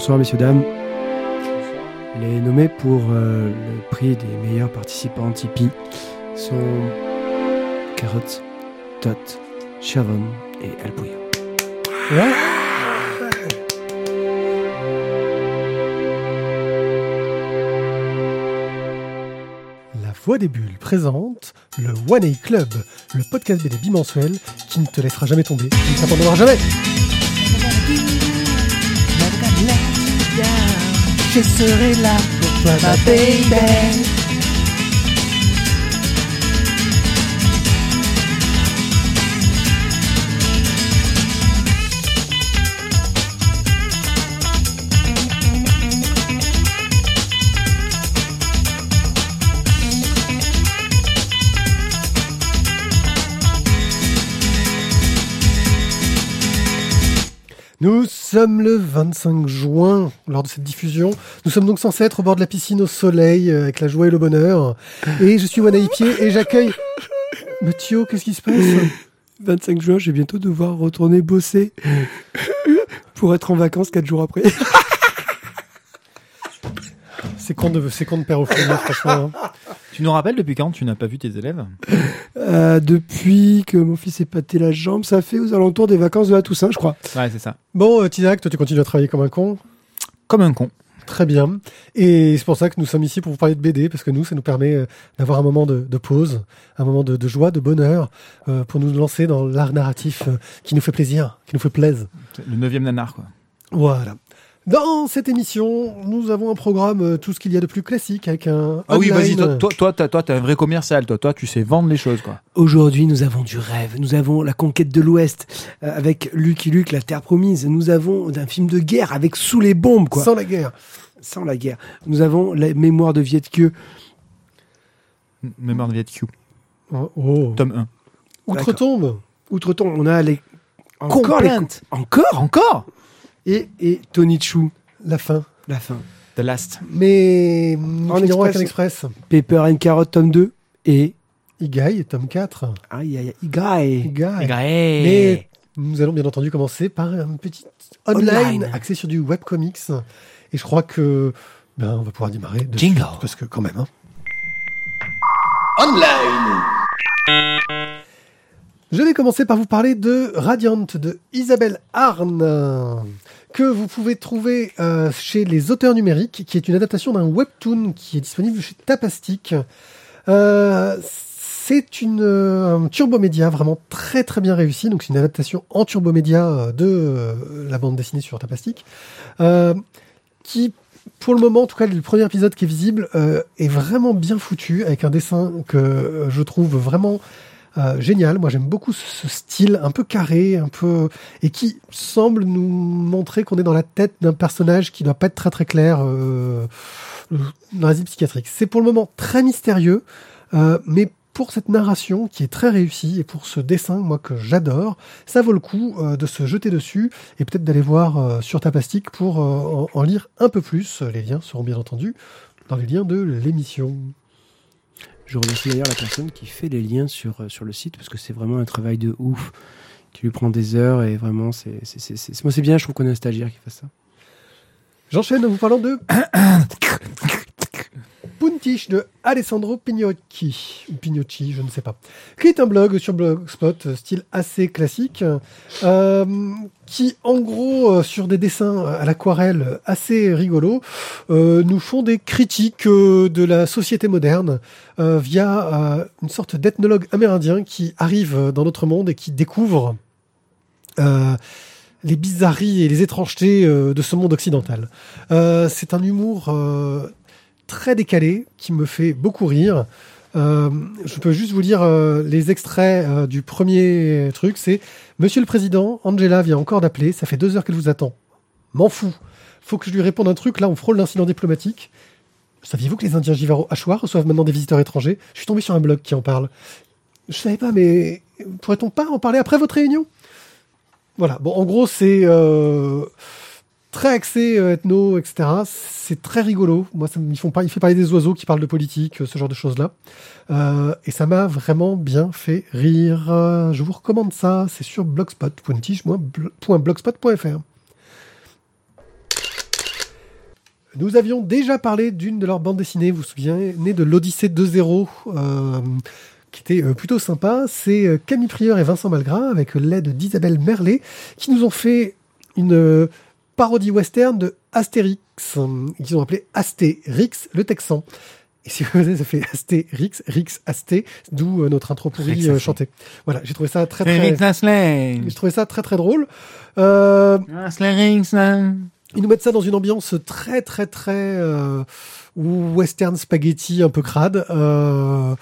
Bonsoir messieurs, dames. Les nommés pour euh, le prix des meilleurs participants Tipeee sont Carrot, Tot, Chavon et Pouillon. La Voix des Bulles présente le One A Club, le podcast BD bimensuel qui ne te laissera jamais tomber, qui ne t'abandonnera jamais. Je serai là pour toi, ma baby. Nous sommes le 25 juin lors de cette diffusion. Nous sommes donc censés être au bord de la piscine au soleil euh, avec la joie et le bonheur. Et je suis Pied et j'accueille Mathieu. Qu'est-ce qui se passe? 25 juin, je vais bientôt devoir retourner bosser pour être en vacances 4 jours après. C'est con de, c'est con de père au foyer, franchement. hein. Tu nous rappelles depuis quand tu n'as pas vu tes élèves? Euh, depuis que mon fils s'est pâté la jambe, ça fait aux alentours des vacances de la Toussaint, je crois. Ouais, c'est ça. Bon, euh, Tinac, toi tu continues à travailler comme un con. Comme un con. Très bien. Et c'est pour ça que nous sommes ici pour vous parler de BD, parce que nous, ça nous permet euh, d'avoir un moment de, de pause, un moment de, de joie, de bonheur, euh, pour nous lancer dans l'art narratif euh, qui nous fait plaisir, qui nous fait plaisir. C'est Le neuvième nanar, quoi. Voilà. Dans cette émission, nous avons un programme, euh, tout ce qu'il y a de plus classique, avec un. Ah oui, vas-y, toi, toi, toi, t'as, toi, t'es un vrai commercial, toi, toi, tu sais vendre les choses, quoi. Aujourd'hui, nous avons du rêve. Nous avons la conquête de l'Ouest euh, avec Lucky Luke, la Terre promise. Nous avons un film de guerre avec Sous les bombes, quoi. Sans la guerre. Sans la guerre. Nous avons la mémoire de Viet Kieu. M- Mémoire de Viet Q. Oh, oh. Tome 1. Outre-tombe. Outre-tombe, on a les. Encore les... Encore? Encore? Et, et Tony Chou, La fin. la fin. The Last. Mais nous En finirons avec un express. express. Pepper and Carrot, tome 2. Et. Igai, tome 4. Aïe, aïe, aïe. Igai. Igai. Mais... Mais nous allons bien entendu commencer par un petit online, Online. axé sur du webcomics. Et je crois que ben, on va pouvoir démarrer. de Jingle. suite, Parce que quand même. hein. Je vais commencer par vous parler de Radiant de Isabelle Arne, que vous pouvez trouver euh, chez les auteurs numériques, qui est une adaptation d'un webtoon qui est disponible chez Tapastic. Euh, c'est une euh, un turbomédia vraiment très très bien réussi. Donc c'est une adaptation en turbomédia euh, de la bande dessinée sur Tapastic, qui pour le moment, en tout cas, le premier épisode qui est visible est vraiment bien foutu avec un dessin que je trouve vraiment euh, génial. Moi, j'aime beaucoup ce, style un peu carré, un peu et qui semble nous montrer qu'on est dans la tête d'un personnage qui doit pas être très très clair euh, dans l'asile psychiatrique. C'est pour le moment très mystérieux, euh, mais pour cette narration qui est très réussie et pour ce dessin, moi que j'adore, ça vaut le coup euh, de se jeter dessus et peut-être d'aller voir euh, sur Tapastic pour euh, en lire un peu plus. Les liens seront bien entendu dans les liens de l'émission. Je remercie d'ailleurs la personne qui fait les liens sur, euh, sur le site parce que c'est vraiment un travail de ouf qui lui prend des heures et vraiment c'est c'est- c'est- c'est- moi c'est bien je trouve qu'on a un stagiaire qui fasse ça. J'enchaîne en vous parlant de Puntiche de Alessandro Pignocchi. Pignocchi, je ne sais pas. Qui est un blog sur Blogspot, euh, style assez classique, euh, qui en gros, euh, sur des dessins à l'aquarelle assez rigolos, nous font des critiques de la société moderne via une sorte d'ethnologue amérindien qui arrive dans notre monde et qui découvre les bizarreries et les étrangetés de ce monde occidental. C'est un humour très décalé qui me fait beaucoup rire. Euh, je peux juste vous lire euh, les extraits euh, du premier truc. C'est Monsieur le Président, Angela vient encore d'appeler. Ça fait deux heures qu'elle vous attend. M'en fous. Faut que je lui réponde un truc. Là, on frôle l'incident diplomatique. Saviez-vous que les Indiens Jivaro Hachoir reçoivent maintenant des visiteurs étrangers? Je suis tombé sur un blog qui en parle. Je savais pas, mais pourrait-on pas en parler après votre réunion? Voilà. Bon, en gros, c'est très axé euh, ethno, etc. C'est très rigolo. Moi, ils font il fait parler des oiseaux qui parlent de politique, euh, ce genre de choses-là. Euh, et ça m'a vraiment bien fait rire. Je vous recommande ça. C'est sur blogspot.tige.blogspot.fr. Nous avions déjà parlé d'une de leurs bandes dessinées, vous vous souvenez, de l'Odyssée 2.0, euh, qui était plutôt sympa. C'est Camille Prieur et Vincent Malgras, avec l'aide d'Isabelle Merlet, qui nous ont fait une parodie western de Astérix, qu'ils ont appelé Astérix le Texan. Et si vous voulez, ça fait Astérix, Rix, Asté, d'où euh, notre intro pourri euh, Asté. chanté. Voilà, j'ai trouvé ça très très, j'ai trouvé ça très très drôle. Euh, ils nous mettent ça dans une ambiance très très très euh, western spaghetti un peu crade. euh,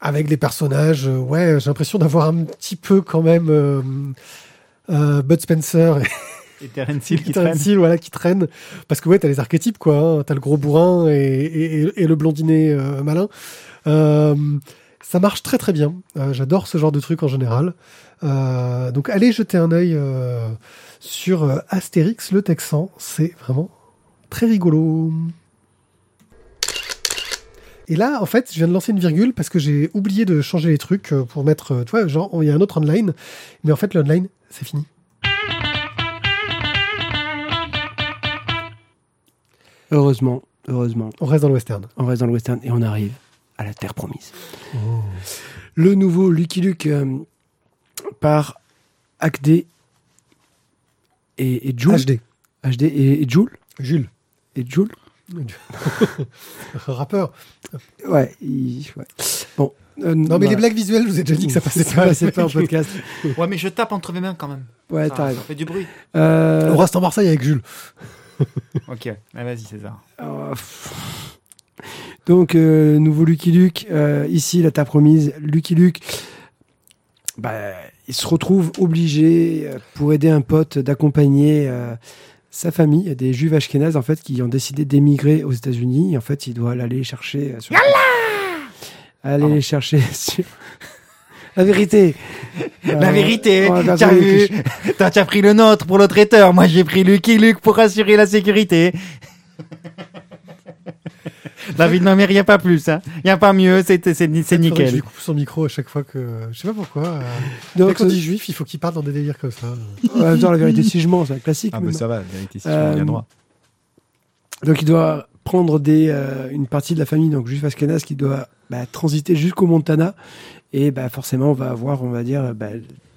avec des personnages, euh, ouais, j'ai l'impression d'avoir un petit peu quand même euh, euh, Bud Spencer et Terence Hill qui Terence traîne. Hill, voilà, qui traînent. Parce que ouais, t'as les archétypes, quoi. hein. T'as le gros bourrin et, et, et- et le blondinet euh, malin. Euh, ça marche très très bien. Euh, J'adore ce genre de truc en général. Donc allez jeter un œil sur Astérix le Texan. C'est vraiment très rigolo. Et là, en fait, je viens de lancer une virgule parce que j'ai oublié de changer les trucs pour mettre, tu vois, genre, il y a un autre online, mais en fait, le online, c'est fini. Heureusement, heureusement, On reste dans le western. on reste dans le western et on arrive à la terre promise. Le nouveau Lucky Luke euh, par Acd et, et Joule. HD. HD et, et Joule. Jules. Et Joule. Rappeur. Ouais, il- ouais. Bon. euh, Non, mais voilà. les blagues visuelles, je vous ai déjà dit que ça passait Ça pas. passait pas en podcast. Ouais, mais je tape entre mes mains quand même. Ouais, ça, t'as ça raison. fait du bruit. Euh, On reste en Marseille avec Jules. Ok, ah, vas-y César. Euh, pff. Donc, euh, nouveau Lucky Luke. euh, ici, la terre promise. Lucky Luke, bah, il se retrouve obligé, euh, pour aider un pote, d'accompagner euh, sa famille. Il y a des juifs ashkénazes, en fait, qui ont décidé d'émigrer aux États-Unis. En fait, il doit aller chercher. euh, sur- Aller Pardon. les chercher sur. La vérité. La Euh, vérité, ouais, la t'as vu T'as t'as pris le nôtre pour le traiteur, moi j'ai pris Lucky Luke pour assurer la sécurité. David, non mais il n'y a pas plus, hein. Il n'y a pas mieux, c'est Je nickel. lui coupe son micro à chaque fois que. Je sais pas pourquoi. euh, Donc, Dès qu'on dit juif, il faut qu'il parle dans des délires comme ça. même temps, la vérité, si je mens, c'est un classique. Ah mais bah ça va, la vérité, si Euh, tu bien droit. Donc il doit prendre des, euh, une partie de la famille, donc juif ashkénaze, qui doit bah, transiter jusqu'au Montana. Et bah, forcément, on va avoir, on va dire, bah,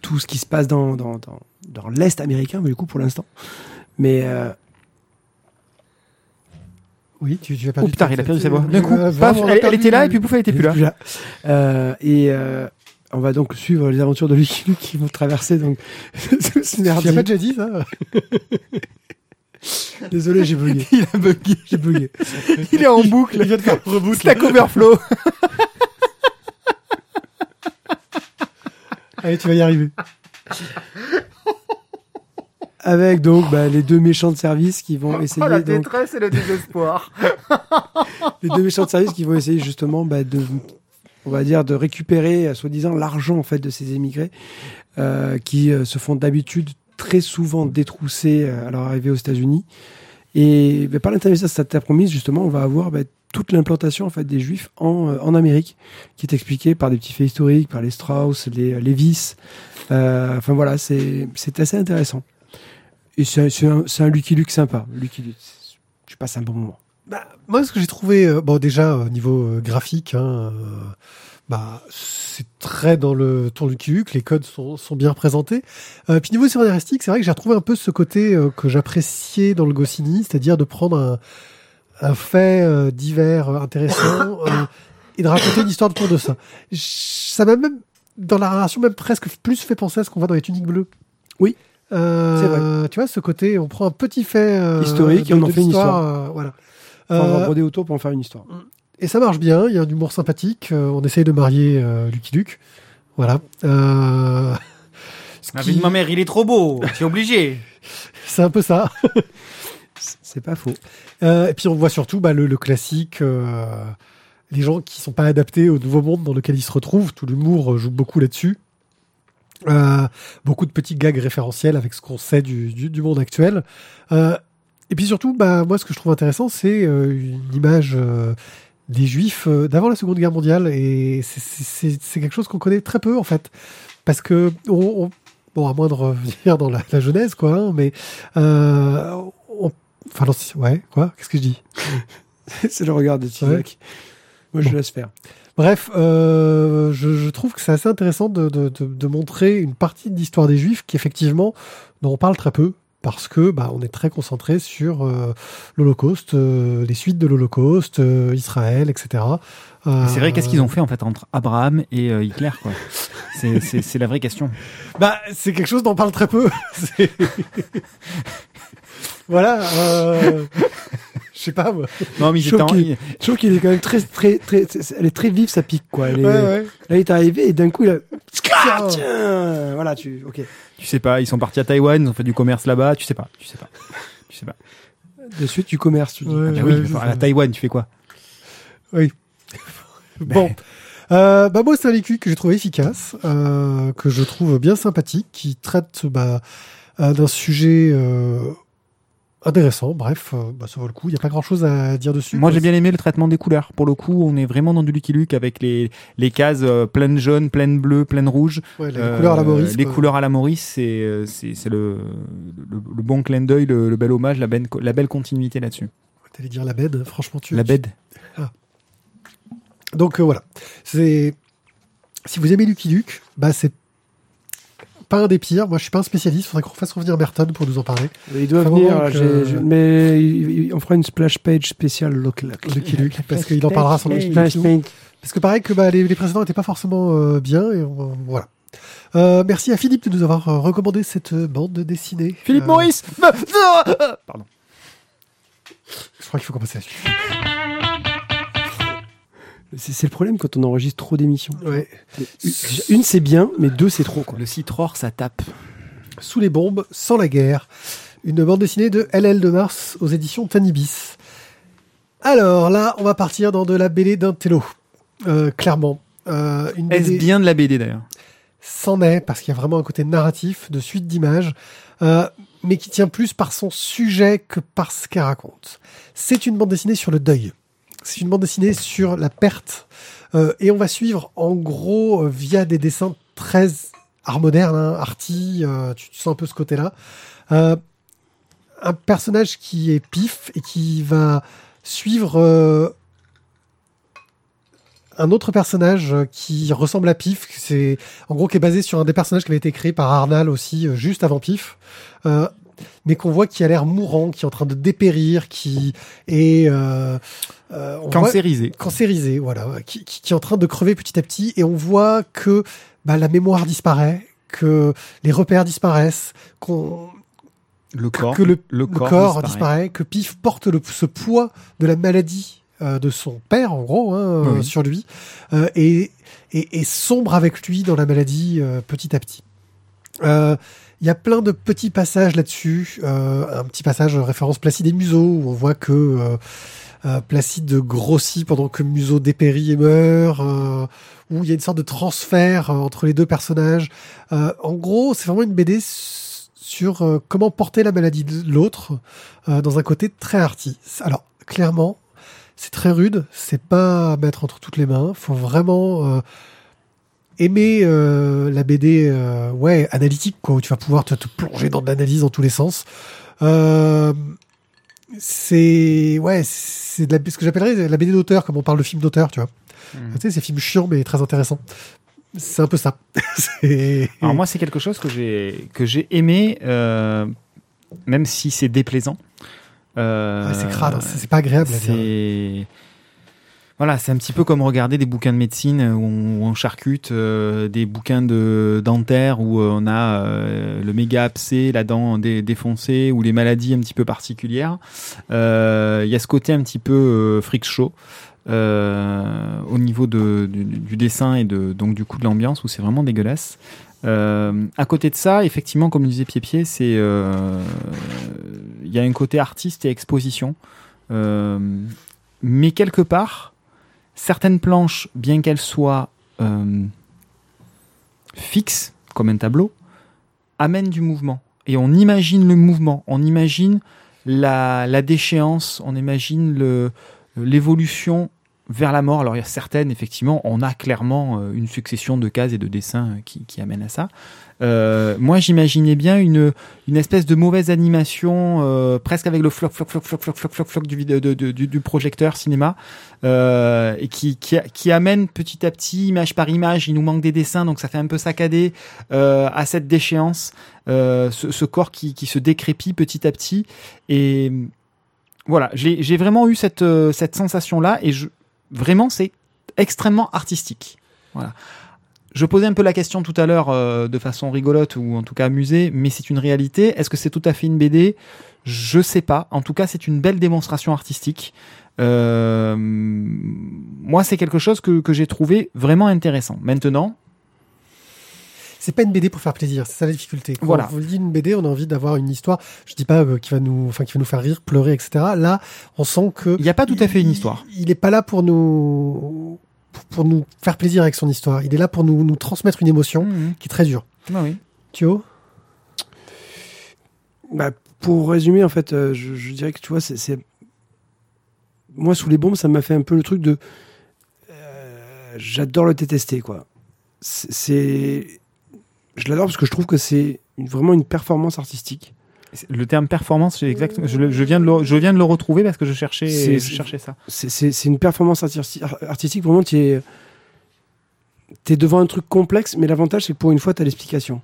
tout ce qui se passe dans, dans, dans, dans l'Est américain, mais du coup, pour l'instant. Mais euh, Oui, tu, tu as Oh putain, ta- il a perdu sa voix. D'un coup, euh, paf, elle, était là et puis pouf, elle était plus là. plus là. Euh, et euh, on va donc suivre les aventures de Lucky qui vont traverser donc ce Tu pas déjà dit ça? Désolé, j'ai bugué. Il a bugué. J'ai bugué. Il est en boucle. Il vient de faire reboot. Stack Overflow. Allez, tu vas y arriver. Avec donc bah, les deux méchants de service qui vont essayer Oh la donc, détresse et le désespoir. les deux méchants de service qui vont essayer justement bah, de, on va dire, de récupérer, euh, soi-disant, l'argent en fait de ces émigrés euh, qui euh, se font d'habitude très souvent détrousser euh, à leur arrivée aux États-Unis. Et bah, par l'intermédiaire de cette promise, justement, on va avoir bah, toute l'implantation en fait des Juifs en, euh, en Amérique, qui est expliquée par des petits faits historiques, par les Strauss, les Lévis. Euh, enfin voilà, c'est assez intéressant. Et c'est un, Lucky Luke sympa. Lucky Luke, je passe un bon moment. Bah, moi, ce que j'ai trouvé, euh, bon, déjà, au niveau euh, graphique, hein, euh, bah, c'est très dans le tour du que les codes sont, sont bien représentés. Euh, puis niveau scénaristique, c'est vrai que j'ai retrouvé un peu ce côté euh, que j'appréciais dans le Goscinny, c'est-à-dire de prendre un, un fait euh, divers intéressant et de raconter une histoire autour de ça. Ça m'a même, dans la narration, même presque plus fait penser à ce qu'on voit dans les tuniques bleues. Oui. C'est vrai. Tu vois, ce côté, on prend un petit fait Historique et on en fait une l'histoire, euh, voilà. Enfin, on va broder autour pour en faire une histoire. Et ça marche bien, il y a un humour sympathique. euh, on essaye de marier euh, Lucky Luke. Voilà. Euh, ce David, qui- ma mère, il est trop beau. C'est obligé. C'est un peu ça. C'est pas faux. Euh, et puis on voit surtout bah, le, le classique, euh, les gens qui sont pas adaptés au nouveau monde dans lequel ils se retrouvent. Tout l'humour joue beaucoup là-dessus. Euh, beaucoup de petits gags référentiels avec ce qu'on sait du, du, du monde actuel. Euh, et puis surtout, bah, moi, ce que je trouve intéressant, c'est euh, une image euh, des Juifs euh, d'avant la Seconde Guerre mondiale. Et c'est- quelque chose qu'on connaît très peu, en fait. Parce que, on, on- bon, à moins de revenir dans la, la genèse, quoi, hein, mais euh, on Enfin, non, c'est- ouais, quoi Qu'est-ce que je dis? C'est le regard de Tizak. Moi, je Bon. laisse faire. Bref, euh, je, je trouve que c'est assez intéressant de, de, de, de montrer une partie de l'histoire des Juifs qui, effectivement, dont on parle très peu. Parce que bah, on est très concentré sur euh, l'Holocauste, euh, les suites de l'Holocauste, euh, Israël, etc. Euh, C'est vrai, qu'est-ce qu'ils ont fait en fait entre Abraham et euh, Hitler quoi? C'est- C'est c'est la vraie question. Bah, c'est quelque chose dont on parle très peu. Voilà. Je sais pas moi. Non, mais ils Je trouve en- qu'il- Je trouve qu'il est quand même très, très, très, elle est très vive, sa pique, quoi. Elle est- Ouais, ouais. Là, il est arrivé et d'un coup, il a, Tiens. tiens, voilà, tu, ok. Tu sais pas, ils sont partis à Taïwan, ils ont fait du commerce là-bas, tu sais pas, tu sais pas. Tu sais pas. De suite, du commerce, tu dis. Ouais. Ah bah oui, à la ça. Taïwan, tu fais quoi? Bon. Euh, bah moi, c'est un véhicule que j'ai trouvé efficace, euh, que je trouve bien sympathique, qui traite bah, euh, d'un sujet euh, intéressant. Bref, euh, bah, ça vaut le coup. Il n'y a pas grand-chose à dire dessus. Moi, j'ai bien aimé le traitement des couleurs. Pour le coup, on est vraiment dans du Lucky Luke avec les, les cases euh, pleines jaune, pleines bleu, pleines rouge. Ouais, les Euh, couleurs à la Maurice. Les quoi. couleurs à la Maurice, c'est c'est c'est le, le, le bon clin d'œil, le, le bel hommage, la belle, la belle continuité là-dessus. T'allais dire la bed, franchement, tu. La bed. Donc euh, voilà. C'est si vous aimez Lucky Luke, bah c'est pas un des pires. Moi, je suis pas un spécialiste. Faudrait qu'on fasse revenir Merton pour nous en parler. Il doit Faut venir, mais il- on fera une splash page spéciale local. Lucky Luke, parce qu'il en parlera sans doute. Parce que pareil que bah, les, les précédents n'étaient pas forcément euh, bien. Et on- voilà. Euh, merci à Philippe de nous avoir euh, recommandé cette euh, bande dessinée. Philippe Euh, Maurice Pardon. Je crois qu'il faut commencer à suivre. C'est c'est le problème quand on enregistre trop d'émissions. Ouais. Une, c'est bien, mais deux c'est trop quoi. Le citror, ça tape. Sous les bombes, sans la guerre. Une bande dessinée de LL de Mars aux éditions Tanibis. Alors là, on va partir dans de la BD d'un télo. Euh, clairement. Euh, une Est-ce BD bien de la BD d'ailleurs? S'en est, parce qu'il y a vraiment un côté narratif, de suite d'images, euh, mais qui tient plus par son sujet que par ce qu'elle raconte. C'est une bande dessinée sur le deuil. C'est une bande dessinée sur la perte. Euh, et on va suivre, en gros, euh, via des dessins très art moderne, hein, arty, euh, tu, sens un peu ce côté-là. Un personnage qui est pif et qui va suivre un autre personnage qui ressemble à Pif, c'est en gros qui est basé sur un des personnages qui avait été créé par Arnal aussi juste avant Pif, mais qu'on voit qui a l'air mourant, qui est en train de dépérir, qui est euh, on voit- Cancérisé. cancérisé, voilà, qui, qui, qui est en train de crever petit à petit, et on voit que bah, la mémoire disparaît, que les repères disparaissent, qu'on Le corps. que le, le le corps disparaît. disparaît. que Pif porte le, ce poids de la maladie euh, de son père, en gros, hein, Oui. euh, sur lui, euh, et, et, et sombre avec lui dans la maladie euh, petit à petit. Euh, Il y a plein de petits passages là-dessus. Euh, un petit passage référence Placide et Museau, où on voit que Placide grossit pendant que Museau dépérit et meurt, euh, où il y a une sorte de transfert euh, entre les deux personnages. Euh, en gros, c'est vraiment une BD sur euh, comment porter la maladie de l'autre euh, dans un côté très arty. Alors, clairement, c'est très rude, c'est pas à mettre entre toutes les mains. Faut vraiment euh, aimer euh, la BD, euh, ouais, analytique, quoi, où tu vas pouvoir te, te plonger dans de l'analyse dans tous les sens. C'est ouais, c'est de la, ce que j'appellerais la BD d'auteur, comme on parle de film d'auteur, tu vois. Mhm. Tu sais, c'est film chiant mais très intéressant. C'est un peu ça. Alors moi, c'est quelque chose que j'ai que j'ai aimé, euh, même si c'est déplaisant. Euh, Ouais, c'est crade, hein, c'est pas agréable. C'est voilà, c'est un petit peu comme regarder des bouquins de médecine où on, où on charcute euh, des bouquins de dentaire où euh, on a euh, le méga abcès, la dent dé- défoncée ou les maladies un petit peu particulières. Euh, Il y a ce côté un petit peu euh, freak show. euh, au niveau de, du, dessin et de, donc du coup de l'ambiance où c'est vraiment dégueulasse. Euh, à côté de ça, effectivement, comme le disait Pied-Pied, c'est euh, il y a un côté artiste et exposition. Euh, mais quelque part, certaines planches, bien qu'elles soient euh, fixes, comme un tableau, amènent du mouvement. Et on imagine le mouvement, on imagine la, déchéance, on imagine l'évolution vers la mort. Alors il y a certaines, effectivement, on a clairement euh, une succession de cases et de dessins euh, qui, qui amènent à ça. Euh, moi, j'imaginais bien une, une espèce de mauvaise animation, euh, presque avec le floc, floc, floc, floc, floc, floc, floc, floc du, du, du projecteur cinéma, euh, et qui, qui, qui amène petit à petit, image par image, il nous manque des dessins, donc ça fait un peu saccadé euh, à cette déchéance, ce, ce corps qui, qui se décrépit petit à petit. Et voilà, j'ai vraiment eu cette, cette sensation-là, et je, vraiment, c'est extrêmement artistique. Voilà. Je posais un peu la question tout à l'heure euh, de façon rigolote ou en tout cas amusée, mais c'est une réalité. Est-ce que c'est tout à fait une BD Je sais pas. En tout cas, c'est une belle démonstration artistique. Euh, moi, c'est quelque chose que, que j'ai trouvé vraiment intéressant. Maintenant, C'est pas une BD pour faire plaisir, c'est ça la difficulté. Quand Voilà. on lit une BD, on a envie d'avoir une histoire. Je dis pas euh, qui va nous, enfin qui va nous faire rire, pleurer, etc. Là, on sent que il n'y a pas tout à fait une histoire. Il, il est pas là pour nous, pour, pour nous faire plaisir avec son histoire. Il est là pour nous, nous transmettre une émotion Mhm. qui est très dure. Ah oui. Thio, Bah, pour résumer, en fait, euh, je, je dirais que tu vois, c'est-. Moi, sous les bombes, ça m'a fait un peu le truc de. euh, J'adore le détester, quoi. C'est. Je l'adore parce que je trouve que c'est une- vraiment une performance artistique. Le terme performance, c'est exactement. Je, viens de le, je viens de le retrouver parce que je cherchais, C'est- je cherchais ça. C'est- une performance arti- artistique, vraiment, tu es. T'es devant un truc complexe, mais l'avantage, c'est que pour une fois, tu as l'explication.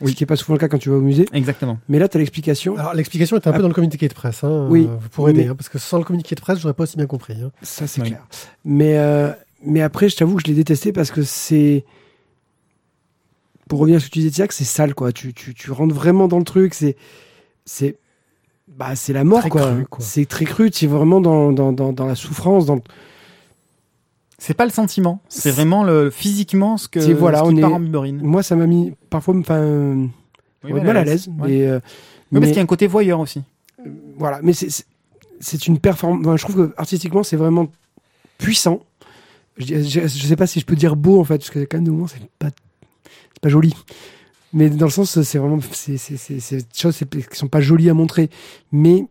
Oui. Ce qui n'est pas souvent le cas quand tu vas au musée. Exactement. Mais là, tu as l'explication. alors l'explication est un peu Ah. dans le communiqué de presse. Hein, Oui, euh, pour aider, mais- hein, parce que sans le communiqué de presse, j'aurais pas aussi bien compris. hein. Ça, c'est Oui. clair. Mais, euh, mais après, je t'avoue que je l'ai détesté parce que c'est. Pour revenir à ce que tu disais, Tiac, c'est sale, quoi. Tu, tu, tu rentres vraiment dans le truc. C'est. C'est. Bah, c'est la mort, Très quoi. C'est très cru. Tu es vraiment dans, dans, dans, dans la souffrance. Dans... C'est pas le sentiment, c'est vraiment le physiquement ce que C'est- voilà, ce qui on part est- en biberine. Moi, ça m'a mis parfois enfin, Oui, mal à l'aise. Ouais. Et, euh, Oui, parce mais- qu'il y a un côté voyeur aussi. voilà, mais c'est- c'est une performance. je trouve que artistiquement, c'est vraiment puissant. Je, je, je sais pas si je peux dire beau en fait, parce que quand même c'est pas, c'est pas joli. Mais dans le sens, c'est vraiment, des choses qui sont pas jolies à montrer, mais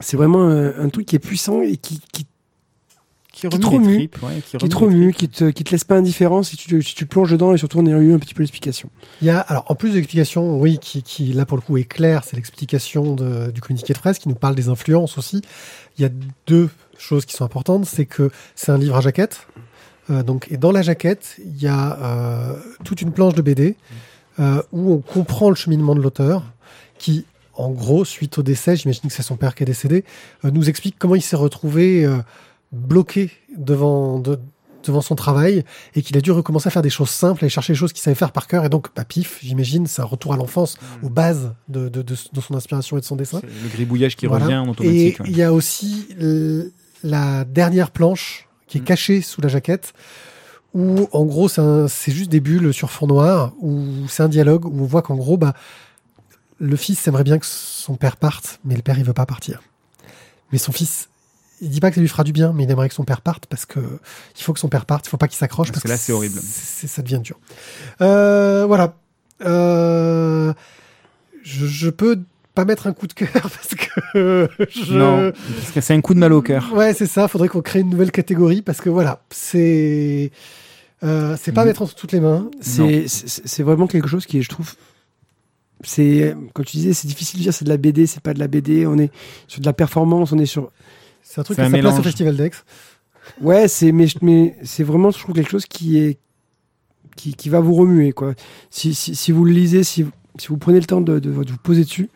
c'est vraiment un, un truc qui est puissant et qui, qui, Qui Qui les remue. tripes, ouais, qui remue te les remue, tripes. qui te, qui te laisse pas indifférent si tu, si tu plonges dedans et surtout en ayant eu un petit peu l'explication. Il y a, alors, en plus de l'explication, oui, qui, qui, là, pour le coup, est claire, c'est l'explication du communiqué de presse qui nous parle des influences aussi. Il y a deux choses qui sont importantes. C'est que c'est un livre à jaquette. Euh, donc, et dans la jaquette, il y a euh, toute une planche de BD euh, où on comprend le cheminement de l'auteur qui, en gros, suite au décès, j'imagine que c'est son père qui est décédé, euh, nous explique comment il s'est retrouvé euh, bloqué devant, de- devant son travail et qu'il a dû recommencer à faire des choses simples, aller chercher des choses qu'il savait faire par cœur. Et donc, bah, pif, j'imagine, c'est un retour à l'enfance, aux bases de, de, de, son inspiration et de son dessin. Le gribouillage qui Voilà. revient en Et automatique. ouais. il y a aussi la dernière planche qui est Mm. cachée sous la jaquette, où en gros c'est juste des bulles sur fond noir, où c'est un dialogue où on voit qu'en gros bah le fils aimerait bien que son père parte, mais le père il veut pas partir. Mais son fils, il dit pas que ça lui fera du bien, mais il aimerait que son père parte parce que il faut que son père parte, il faut pas qu'il s'accroche Parce parce, que là, c'est horrible. c'est- ça devient dur. Euh, voilà. Euh, je, je peux pas mettre un coup de cœur parce que je... Non, parce que c'est un coup de mal au cœur. Ouais, c'est ça. Faudrait qu'on crée une nouvelle catégorie parce que voilà, c'est euh, c'est pas Mm. mettre entre toutes les mains. C'est c'est- c'est vraiment quelque chose qui est, je trouve, c'est comme tu disais, c'est difficile de dire c'est de la BD, c'est pas de la BD. On est sur de la performance, on est sur C'est un truc C'est qui un a sa place au. Festival d'Aix. ouais, c'est mais mais c'est vraiment je trouve quelque chose qui est qui, qui va vous remuer quoi. Si, si, si vous le lisez, si si vous prenez le temps de, de, de vous poser dessus,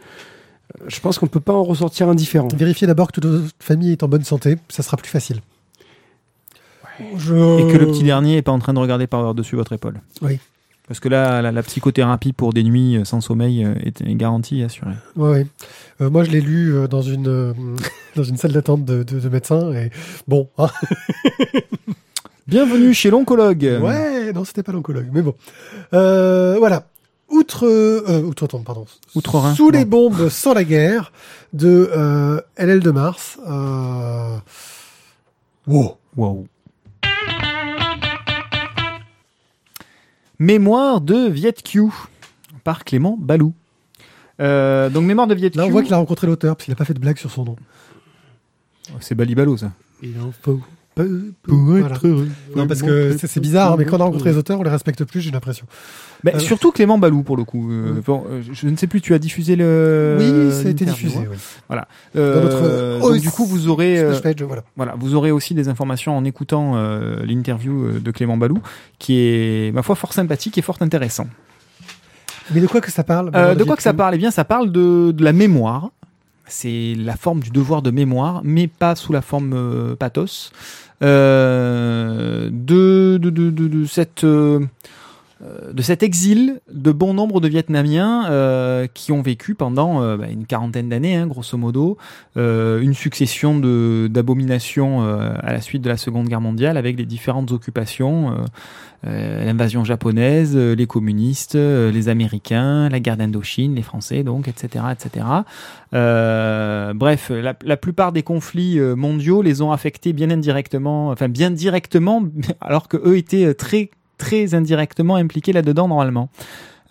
euh, je pense qu'on peut pas en ressortir indifférent. Vérifiez d'abord que toute votre famille est en bonne santé, ça sera plus facile. Je... Et que le petit dernier est pas en train de regarder par-dessus votre épaule. Oui. Parce que là, la, la psychothérapie pour des nuits euh, sans sommeil euh, est, est garantie assurée. Ouais, ouais. Euh, moi, je l'ai lu dans une euh, dans une salle d'attente de, de, de médecins et bon. hein. Bienvenue chez l'oncologue. Ouais, non, c'était pas l'oncologue, mais bon. Euh, voilà. Outre, euh, outre-tombe, pardon. Outre-Rhin, Sous les non. bombes sans la guerre de euh, LL de Mars. Euh... Wow. Wow. Mémoire de Viet Q par Clément Balou. Euh, donc mémoire de Viet Q. Là, on voit qu'il a rencontré l'auteur parce qu'il a pas fait de blague sur son nom. C'est Balibalo ça. Il en faut Pour voilà. être heureux. Non, parce que c'est bizarre, hein, mais quand on a rencontré les auteurs, on les respecte plus, j'ai l'impression. Mais surtout Clément Balou pour le coup. Euh, bon, euh, je ne sais plus, tu as diffusé le. oui, ça a été diffusé. hein. oui. Euh, donc du coup, vous aurez, euh, Page, voilà. voilà, vous aurez aussi des informations en écoutant l'interview de Clément Balou, qui est ma foi fort sympathique et fort intéressant. Mais de quoi que ça parle de quoi que ça parle? Eh bien, ça parle de, de la mémoire. C'est la forme du devoir de mémoire, mais pas sous la forme pathos. De, de, de, de, cette, de cet exil de bon nombre de Vietnamiens euh, qui ont vécu pendant euh, bah, une quarantaine d'années, hein, grosso modo, euh, une succession de- d'abominations euh, à la suite de la Seconde Guerre mondiale avec les différentes occupations. euh, euh, l'invasion japonaise, euh, les communistes, euh, les Américains, la guerre d'Indochine, les Français, donc, etc., etc. Euh, bref, la, la plupart des conflits euh, mondiaux les ont affectés bien indirectement, enfin bien directement, alors que eux étaient euh, très très indirectement impliqués là-dedans normalement.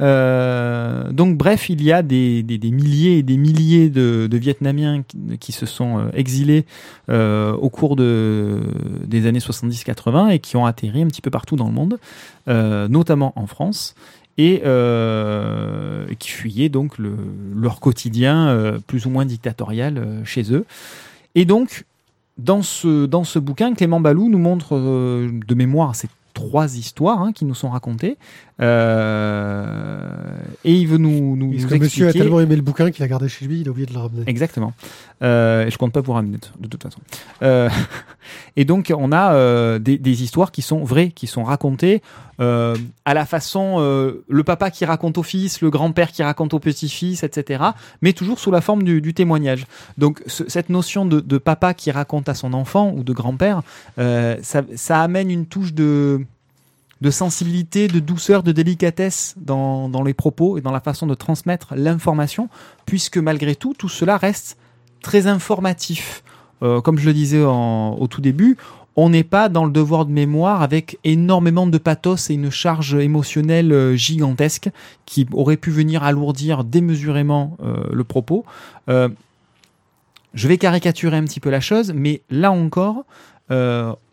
Euh, donc bref, il y a des, des, milliers et des milliers de, Vietnamiens qui, se sont euh, exilés euh, au cours de, des années 70-80 et qui ont atterri un petit peu partout dans le monde, notamment en France, et qui fuyaient donc le, leur quotidien plus ou moins dictatorial chez eux. Et donc, dans ce, dans ce bouquin, Clément Balou nous montre de mémoire ces trois histoires hein, qui nous sont racontées. Euh, et il veut nous, nous, Parce nous que monsieur a tellement aimé le bouquin qu'il a gardé chez lui, il a oublié de le ramener. Exactement. Euh, et je compte pas vous ramener de, de toute façon. Euh, et donc on a des, des histoires qui sont vraies, qui sont racontées à la façon le papa qui raconte au fils, le grand-père qui raconte au petit-fils, etc. Mais toujours sous la forme du, du témoignage. Donc ce- cette notion de, de papa qui raconte à son enfant ou de grand-père, ça, ça amène une touche de de sensibilité, de douceur, de délicatesse dans, les propos et dans la façon de transmettre l'information, puisque malgré tout, tout cela reste très informatif. Euh, comme je le disais au tout début, on n'est pas dans le devoir de mémoire avec énormément de pathos et une charge émotionnelle euh, gigantesque qui aurait pu venir alourdir démesurément euh, le propos. Je vais caricaturer un petit peu la chose, mais là encore,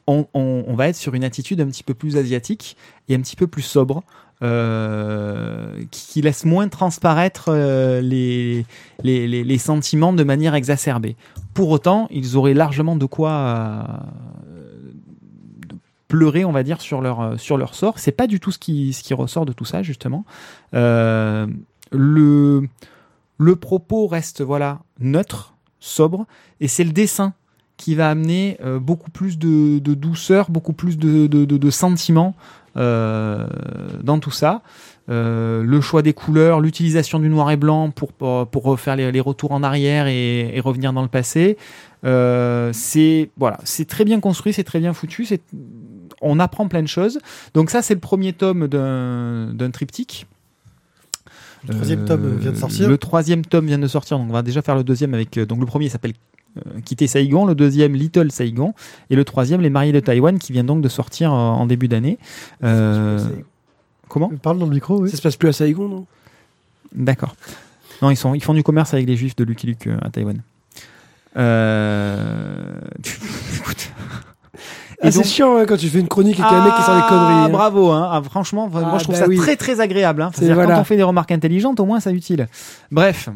on, va être sur une attitude un petit peu plus asiatique et un petit peu plus sobre, euh, qui, laisse moins transparaître euh, les, sentiments de manière exacerbée. Pour autant, ils auraient largement de quoi euh, pleurer, on va dire, sur leur, sur leur sort. C'est pas du tout ce qui, ressort de tout ça, justement. Le, le propos reste voilà neutre, sobre, et c'est le dessin qui va amener euh, beaucoup plus de, de douceur, beaucoup plus de, de, sentiments euh, dans tout ça. Euh, le choix des couleurs, l'utilisation du noir et blanc pour, pour, pour faire les, les retours en arrière et, et revenir dans le passé. C'est voilà, c'est très bien construit, c'est très bien foutu. C'est on apprend plein de choses. Donc ça, c'est le premier tome d'un triptyque. Le troisième tome vient de sortir. Le troisième tome vient de sortir, donc on va déjà faire le deuxième avec. Donc le premier s'appelle Quitter Saigon, le deuxième Little Saigon, et le troisième Les Mariés de Taïwan, qui vient donc de sortir en, en début d'année. Euh, comment Parle dans le micro, oui. Ça se passe plus à Saigon, non? D'accord. Non, ils, sont, ils font du commerce avec les juifs de Lucky Luke euh, à Taïwan. Euh... Écoute. Ah, c'est chiant hein, quand tu fais une chronique et qu'il y a un mec qui sort des conneries. Ah, hein. bravo, hein. Ah, franchement, moi Ah, je trouve bah ça oui. très très agréable. Hein. C'est- C'est-à-dire voilà. quand on fait des remarques intelligentes, au moins c'est utile. Bref.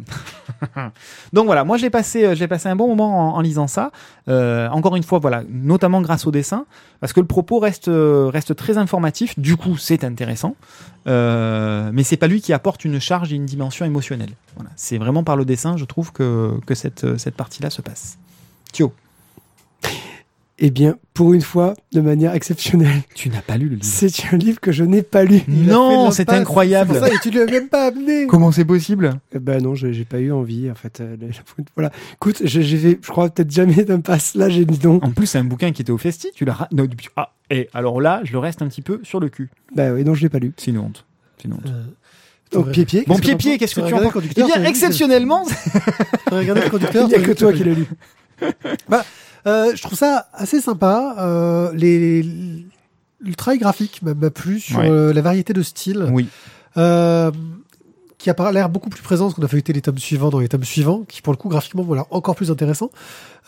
Donc voilà, moi j'ai passé, euh, j'ai passé un bon moment en, en lisant ça. Euh, encore une fois, voilà, notamment grâce au dessin, parce que le propos reste euh, reste très informatif. Du coup, c'est intéressant, euh, mais c'est pas lui qui apporte une charge et une dimension émotionnelle. Voilà, c'est vraiment par le dessin, je trouve que que cette cette partie-là se passe. Thio, Eh bien, pour une fois, de manière exceptionnelle, tu n'as pas lu le livre. c'est un livre que je n'ai pas lu. Il Non, c'est incroyable. c'est pour ça, et tu ne l'as même pas amené. Comment c'est possible? Eh Ben non, je- j'ai pas eu envie, en fait. euh, Voilà. Écoute, je- j'ai fait, je crois, peut-être jamais d'impasse. Là, j'ai dit non. En plus, c'est un bouquin qui était au festi. Tu l'as. ra- non, depuis- Ah, et alors là, je le reste un petit peu sur le cul. Bah oui, non, je l'ai pas lu. C'est une honte. C'est une honte. Euh, Donc, pied-pied. Bon, qu'est-ce que pied-pied, qu'est-ce que tu en penses? Eh bien, exceptionnellement, regardé le conducteur. Il y a que toi qui l'as lu. lu. Euh, je trouve ça assez sympa. Euh, les, le travail graphique m'a plu sur Ouais. euh, la variété de styles, oui. euh, qui a l'air beaucoup plus présent parce qu'on a feuilleté les tomes suivants dans les tomes suivants, qui pour le coup graphiquement voilà encore plus intéressant.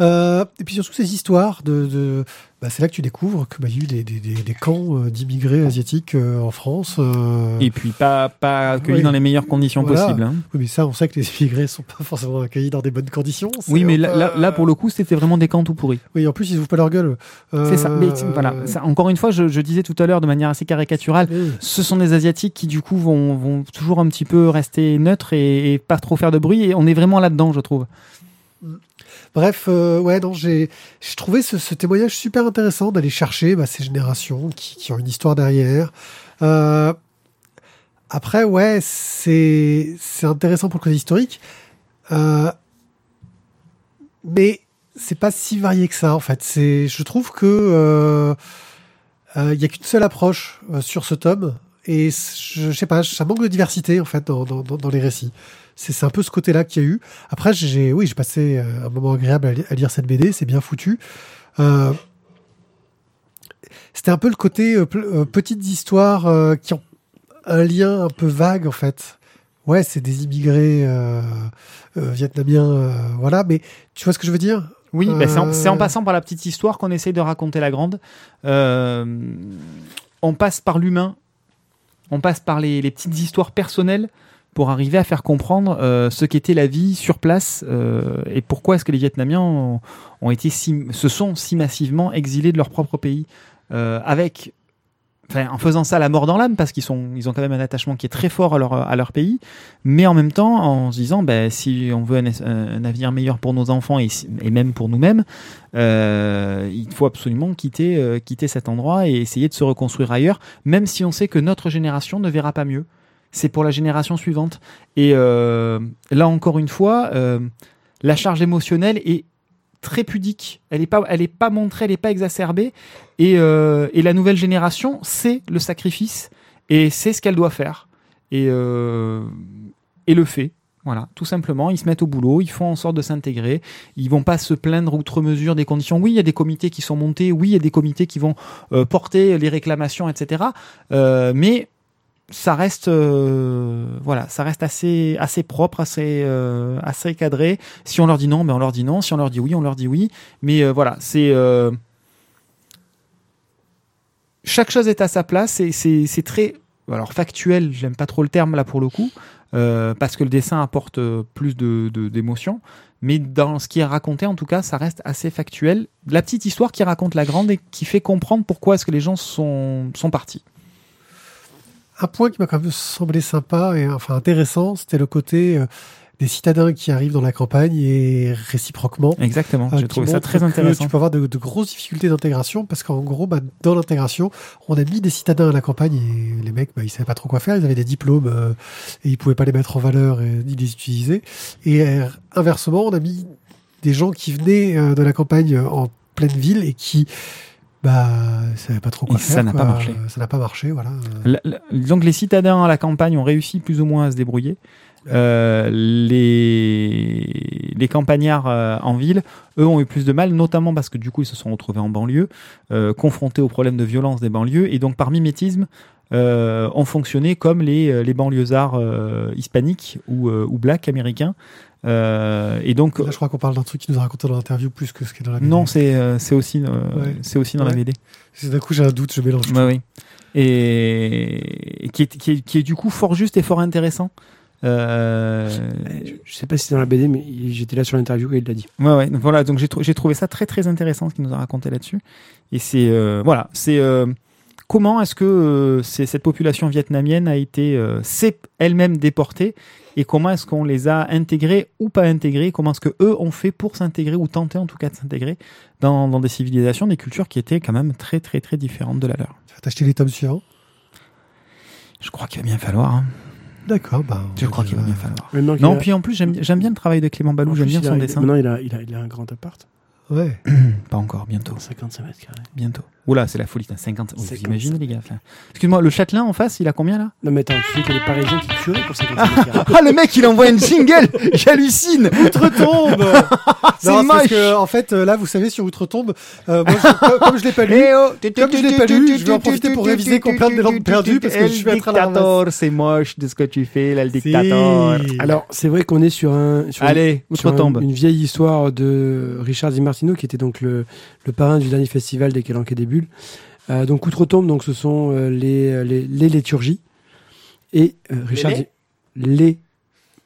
Euh, et puis surtout ces histoires de, de bah, c'est là que tu découvres que bah, y a eu des, des, des, des camps euh, d'immigrés asiatiques euh, en France. euh, Et puis pas pas accueillis dans les meilleures conditions Voilà. possibles. hein. Oui, mais ça, on sait que les immigrés sont pas forcément accueillis dans des bonnes conditions. Oui, mais là, peu, là, là, pour le coup, c'était vraiment des camps tout pourris. Oui, en plus, ils ouvrent pas leur gueule. C'est ça. Mais voilà. Ça, encore une fois, je, je disais tout à l'heure de manière assez caricaturale, oui. ce sont des asiatiques qui du coup vont, vont toujours un petit peu rester neutres et, et pas trop faire de bruit. Et on est vraiment là-dedans, je trouve. Bref, euh, ouais, non, j'ai trouvé ce, ce témoignage super intéressant d'aller chercher bah, ces générations qui, ont une histoire derrière. Euh, après, ouais, c'est intéressant pour le côté historique, euh, mais c'est pas si varié que ça en fait. C'est, je trouve que euh, euh, il y a qu'une seule approche sur ce tome et je, sais pas, ça manque de diversité en fait dans- dans les récits. C'est un peu ce côté-là qu'il y a eu. Après, j'ai oui, j'ai passé euh, un moment agréable à, li- à lire cette BD, c'est bien foutu. Euh, C'était un peu le côté euh, euh, petites histoires qui ont un lien un peu vague en fait. Ouais, c'est des immigrés vietnamiens, voilà. Mais tu vois ce que je veux dire? Oui, bah, c'est en, passant par la petite histoire qu'on essaye de raconter la grande. On passe par l'humain, on passe par les, les petites histoires personnelles pour arriver à faire comprendre euh, ce qu'était la vie sur place euh, et pourquoi est-ce que les Vietnamiens ont, été se sont si massivement exilés de leur propre pays euh, avec en faisant ça la mort dans l'âme parce qu'ils sont ils ont quand même un attachement qui est très fort à leur à leur pays mais en même temps en se disant ben si on veut un, avenir meilleur pour nos enfants et, même pour nous-mêmes il faut absolument quitter quitter cet endroit et essayer de se reconstruire ailleurs même si on sait que notre génération ne verra pas mieux c'est pour la génération suivante. Et euh, là encore une fois euh, la charge émotionnelle est très pudique. Elle est pas elle est pas montrée elle est pas exacerbée. Et, euh, et la nouvelle génération c'est le sacrifice et c'est ce qu'elle doit faire. Et, et le fait. Voilà, tout simplement, ils se mettent au boulot, ils font en sorte de s'intégrer, ils vont pas se plaindre outre mesure des conditions. Oui, il y a des comités qui sont montés, oui, il y a des comités qui vont porter les réclamations, etc. Mais ça reste, euh, voilà, ça reste assez, assez propre, assez, euh, assez cadré. Si on leur dit non, ben on leur dit non. Si on leur dit oui, on leur dit oui. Mais euh, voilà, c'est chaque chose est à sa place et c'est très alors factuel, j'aime pas trop le terme là pour le coup, parce que le dessin apporte plus de- d'émotion. mais dans ce qui est raconté, en tout cas, ça reste assez factuel. La petite histoire qui raconte la grande et qui fait comprendre pourquoi est-ce que les gens sont, sont partis. Un point qui m'a quand même semblé sympa et enfin intéressant, c'était le côté euh, des citadins qui arrivent dans la campagne et réciproquement. Exactement, euh, j'ai trouvé ça très intéressant. Tu peux avoir de, de grosses difficultés d'intégration parce qu'en gros, bah, dans l'intégration, on a mis des citadins à la campagne et les mecs, bah, ils savaient pas trop quoi faire. Ils avaient des diplômes euh, et ils pouvaient pas les mettre en valeur et ni les utiliser. Et euh, inversement, on a mis des gens qui venaient euh, de la campagne euh, en pleine ville et qui bah savaient pas trop quoi Et faire. ça n'a pas marché. Ça n'a pas marché, voilà. La- la- donc les citadins à la campagne ont réussi plus ou moins à se débrouiller. Euh, les, les campagnards euh, en ville, eux, ont eu plus de mal, notamment parce que du coup, ils se sont retrouvés en banlieue, euh, confrontés aux problèmes de violence des banlieues, et donc par mimétisme, ont fonctionné comme les, les banlieusards hispaniques ou, ou blacks américains. Euh, et donc, Là, je crois qu'on parle d'un truc qui nous a raconté dans l'interview plus que ce qui est dans la BD. non, c'est euh, c'est aussi, euh, Ouais. c'est aussi dans la. BD. C'est D'un coup, j'ai un doute, je mélange. Ouais, oui. Et et qui est, qui, est, qui est du coup fort juste et fort intéressant. Euh, Je, je sais pas si c'est dans la BD, mais j'étais là sur l'interview et il l'a dit. ouais, ouais. Donc voilà, donc j'ai j'ai trouvé ça très très intéressant ce qu'il nous a raconté là-dessus. Et c'est euh, voilà, c'est euh, comment est-ce que euh, cette population vietnamienne a été euh, s'est elle-même déportée et comment est-ce qu'on les a intégrés ou pas intégrés, comment est-ce que eux ont fait pour s'intégrer ou tenter en tout cas de s'intégrer dans, dans des civilisations, des cultures qui étaient quand même très très très différentes de la leur? Tu vas t'acheter les tomes suivants? Je crois qu'il va bien falloir. hein. D'accord, bah. Je crois qu'il va bien falloir. Maintenant Non, a- puis en plus, j'aime bien le travail de Clément Balou, j'aime bien il a- son dessin. Maintenant, il a, il, a, il a un grand appart. Ouais, Pas encore, bientôt. 55 mètres carrés. Bientôt. Oula, c'est la folie. putain, 50. Vous 55. imaginez, les gars Excuse-moi, le Châtelain en face, il a combien là Non mais attends, tu sais qu'il y a des Parisiens qui tueraient pour 55 carats. Ah, le mec, il envoie une jingle J'hallucine Outre-tombe C'est moche. que, en fait, euh, là, vous savez, sur Outre-tombe, euh, moi, je- comme, je l'ai pas lu, Eh oh Comme je l'ai pas lu, je vais en profiter pour réviser Complainte des langues perdues, parce que je suis à travers la c'est moche de ce que tu fais, là, le dictateur. Alors c'est vrai qu'on est sur un sur Allez, outre-tombe. une vieille histoire de Richard Di Martino qui était donc le, le parrain du dernier festival des Calanques et des Bulles. Euh, donc outre-tombe, donc ce sont euh, les, les les liturgies et euh, Richard Les les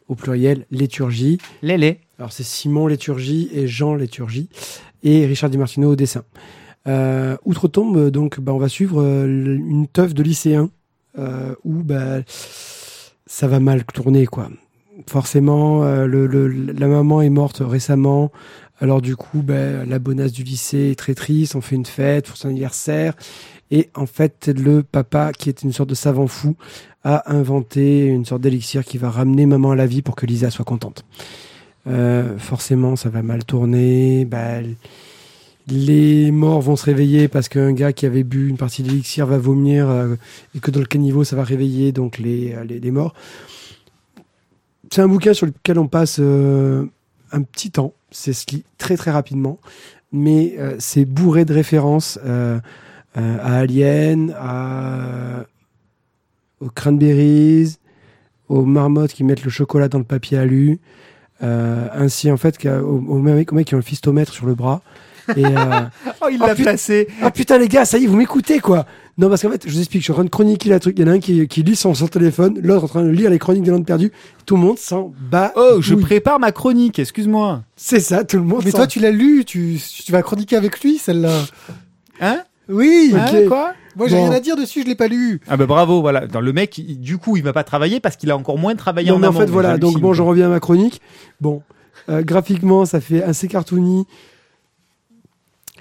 au pluriel liturgie. Lélé. Alors c'est Simon Léturgie et Jean Léturgie et Richard Di Martino au dessin. Euh, Outre-tombe, euh, donc bah, on va suivre euh, une teuf de lycéens euh, où bah, ça va mal tourner quoi. Forcément, euh, la maman est morte récemment. Alors du coup, bah, la bonasse du lycée est très triste. On fait une fête pour son anniversaire. Et en fait, le papa, qui est une sorte de savant fou, a inventé une sorte d'élixir qui va ramener maman à la vie pour que Lisa soit contente. Euh, forcément, ça va mal tourner. L- les morts vont se réveiller parce qu'un gars qui avait bu une partie de l'élixir va vomir euh, et que dans le caniveau, ça va réveiller donc les morts. C'est un bouquin sur lequel on passe euh, un petit temps. C'est se lit très très rapidement, mais euh, c'est bourré de références euh, à Alien, à aux cranberries, aux marmottes qui mettent le chocolat dans le papier alu, euh, ainsi en fait qu'à- aux, mecs, aux mecs qui ont le fistomètre sur le bras. Et, Oh, il Oh, l'a putain. placé. ah putain les gars, ça y est, vous m'écoutez quoi Non parce qu'en fait, je vous explique, je suis en train de chroniquer la truc. Il y en a un qui, qui lit son, son téléphone, l'autre en train de lire les chroniques des landes perdues. Tout le monde s'en bat. Oh, je prépare ma chronique, excuse-moi. C'est ça, tout le monde. Mais toi, tu l'as lu, tu, tu vas chroniquer avec lui, celle-là. Hein? Oui. Ok. Hein, quoi? Moi, j'ai Bon. rien à dire dessus, je l'ai pas lu. Ah bah bravo, voilà. Dans le mec, il- du coup, il va pas travailler parce qu'il a encore moins travaillé Non, en mais en amont. fait, voilà. Donc, bon, je reviens à ma chronique. Bon, euh, graphiquement, ça fait assez cartoony.